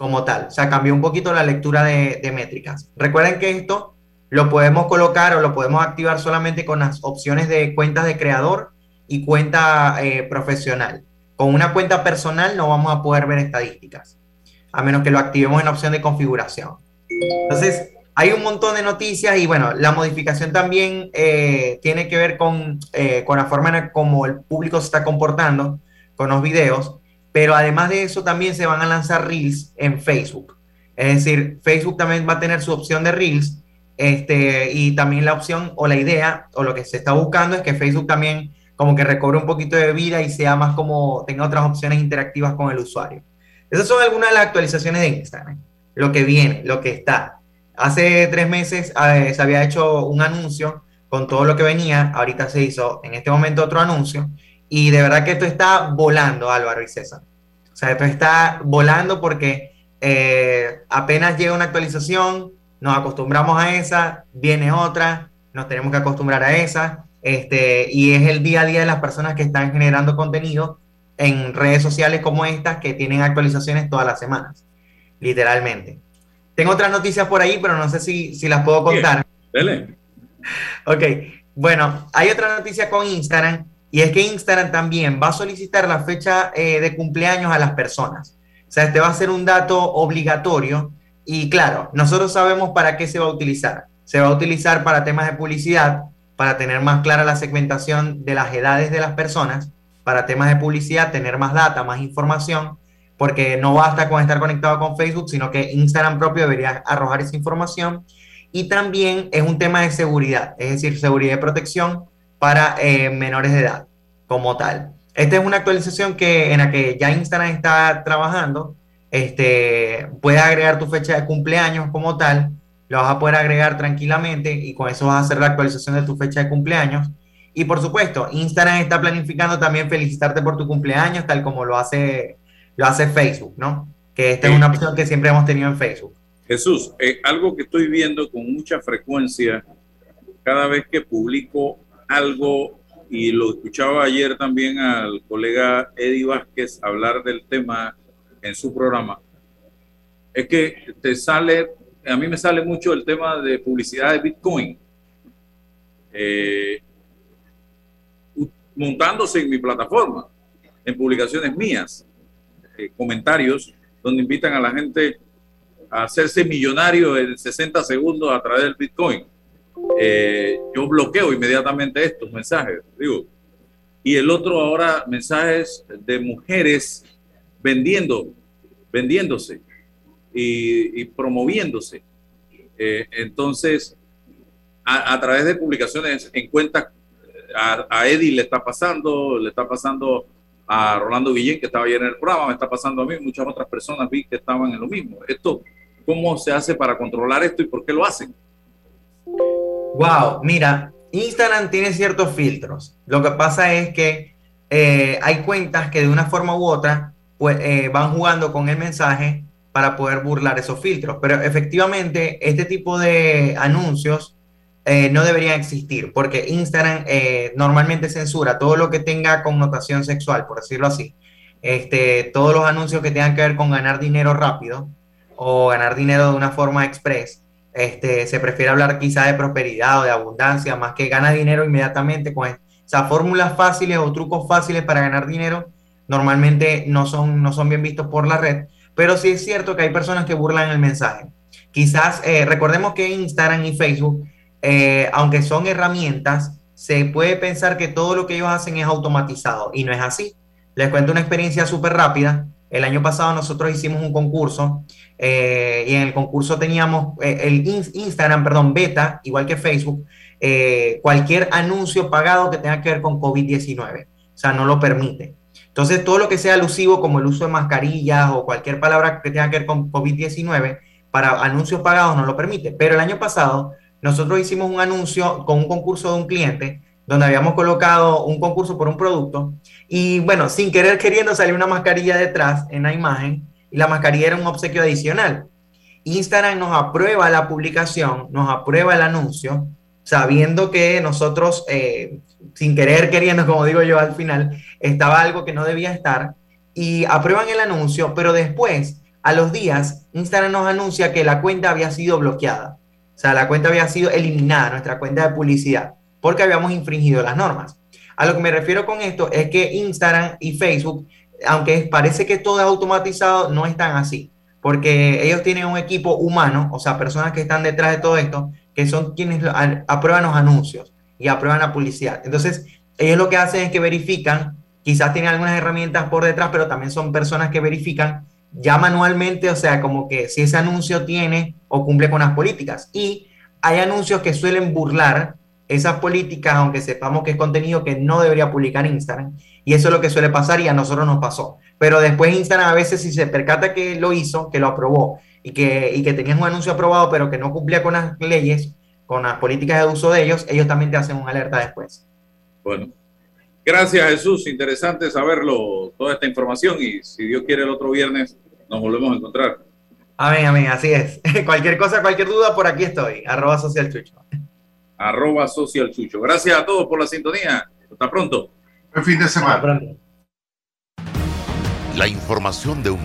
como tal. O sea, cambió un poquito la lectura de, métricas. Recuerden que esto lo podemos colocar o lo podemos activar solamente con las opciones de cuentas de creador y cuenta eh, profesional. Con una cuenta personal no vamos a poder ver estadísticas, a menos que lo activemos en opción de configuración. Entonces, hay un montón de noticias y bueno, la modificación también eh, tiene que ver con, eh, con la forma en cómo el público se está comportando con los videos, pero además de eso también se van a lanzar reels en Facebook. Es decir, Facebook también va a tener su opción de reels este, y también la opción o la idea o lo que se está buscando es que Facebook también como que recobre un poquito de vida y sea más como tenga otras opciones interactivas con el usuario. Esas son algunas de las actualizaciones de Instagram. Lo que viene, lo que está. Hace tres meses eh, se había hecho un anuncio con todo lo que venía, ahorita se hizo en este momento otro anuncio, y de verdad que esto está volando, Álvaro y César. O sea, esto está volando porque eh, apenas llega una actualización, nos acostumbramos a esa, viene otra, nos tenemos que acostumbrar a esa, este, y es el día a día de las personas que están generando contenido en redes sociales como estas que tienen actualizaciones todas las semanas, literalmente. Tengo otras noticias por ahí, pero no sé si, si las puedo contar. Dele. Ok, bueno, hay otra noticia con Instagram y es que Instagram también va a solicitar la fecha eh, de cumpleaños a las personas. O sea, este va a ser un dato obligatorio y claro, nosotros sabemos para qué se va a utilizar. Se va a utilizar para temas de publicidad, para tener más clara la segmentación de las edades de las personas, para temas de publicidad, tener más data, más información porque no basta con estar conectado con Facebook, sino que Instagram propio debería arrojar esa información. Y también es un tema de seguridad, es decir, seguridad y protección para eh, menores de edad como tal. Esta es una actualización que, en la que ya Instagram está trabajando. Este, puedes agregar tu fecha de cumpleaños como tal, lo vas a poder agregar tranquilamente y con eso vas a hacer la actualización de tu fecha de cumpleaños. Y por supuesto, Instagram está planificando también felicitarte por tu cumpleaños, tal como lo hace lo hace Facebook, ¿no? Que esta es una opción que siempre hemos tenido en Facebook. Jesús, eh, algo que estoy viendo con mucha frecuencia cada vez que publico algo, y lo escuchaba ayer también al colega Eddie Vázquez hablar del tema en su programa, es que te sale, a mí me sale mucho el tema de publicidad de Bitcoin. eh, montándose en mi plataforma, en publicaciones mías, eh, comentarios donde invitan a la gente a hacerse millonario en 60 segundos a través del Bitcoin. Eh, yo bloqueo inmediatamente estos mensajes, digo. Y el otro ahora, mensajes de mujeres vendiendo, vendiéndose y, promoviéndose. Eh, entonces, a, través de publicaciones en cuenta, a, a Eddie le está pasando, le está pasando a Rolando Guillén, que estaba ayer en el programa, me está pasando a mí, muchas otras personas vi que estaban en lo mismo. Esto, ¿cómo se hace para controlar esto y por qué lo hacen? Wow, mira, Instagram tiene ciertos filtros. Lo que pasa es que eh, hay cuentas que de una forma u otra pues, eh, van jugando con el mensaje para poder burlar esos filtros. Pero efectivamente, este tipo de anuncios eh, no deberían existir, porque Instagram normalmente censura todo lo que tenga connotación sexual, por decirlo así. Este, todos los anuncios que tengan que ver con ganar dinero rápido o ganar dinero de una forma express este, se prefiere hablar quizá de prosperidad o de abundancia, más que gana dinero inmediatamente con esas fórmulas fáciles o trucos fáciles para ganar dinero, normalmente no son, no son bien vistos por la red, pero sí es cierto que hay personas que burlan el mensaje. Quizás eh, recordemos que Instagram y Facebook, eh, aunque son herramientas, se puede pensar que todo lo que ellos hacen es automatizado y no es así. Les cuento una experiencia súper rápida. El año pasado nosotros hicimos un concurso eh, y en el concurso teníamos eh, el Instagram, perdón, beta, igual que Facebook, eh, cualquier anuncio pagado que tenga que ver con COVID-19. O sea, no lo permite. Entonces, todo lo que sea alusivo, como el uso de mascarillas o cualquier palabra que tenga que ver con COVID-19, para anuncios pagados no lo permite. Pero el año pasado, nosotros hicimos un anuncio con un concurso de un cliente donde habíamos colocado un concurso por un producto y bueno, sin querer queriendo salió una mascarilla detrás en la imagen y la mascarilla era un obsequio adicional. Instagram nos aprueba la publicación, nos aprueba el anuncio, sabiendo que nosotros, eh, sin querer queriendo, como digo yo al final, estaba algo que no debía estar y aprueban el anuncio, pero después, a los días, Instagram nos anuncia que la cuenta había sido bloqueada. O sea, la cuenta había sido eliminada, nuestra cuenta de publicidad porque habíamos infringido las normas. A lo que me refiero con esto es que Instagram y Facebook, aunque parece que todo es automatizado, no están así, porque ellos tienen un equipo humano, o sea, personas que están detrás de todo esto, que son quienes aprueban los anuncios y aprueban la publicidad. Entonces, ellos lo que hacen es que verifican, quizás tienen algunas herramientas por detrás, pero también son personas que verifican ya manualmente, o sea, como que si ese anuncio tiene o cumple con las políticas. Y hay anuncios que suelen burlar esas políticas, aunque sepamos que es contenido que no debería publicar Instagram. Y eso es lo que suele pasar y a nosotros nos pasó. Pero después Instagram a veces si se percata que lo hizo, que lo aprobó y que, y que tenías un anuncio aprobado pero que no cumplía con las leyes, con las políticas de uso de ellos, ellos también te hacen una alerta después. Bueno, gracias Jesús, interesante saberlo, toda esta información y si Dios quiere el otro viernes nos volvemos a encontrar. Amén, amén, así es. cualquier cosa, cualquier duda, por aquí estoy, arroba social arroba social chucho. Gracias a todos por la sintonía. Hasta pronto. Buen fin de semana. La información de un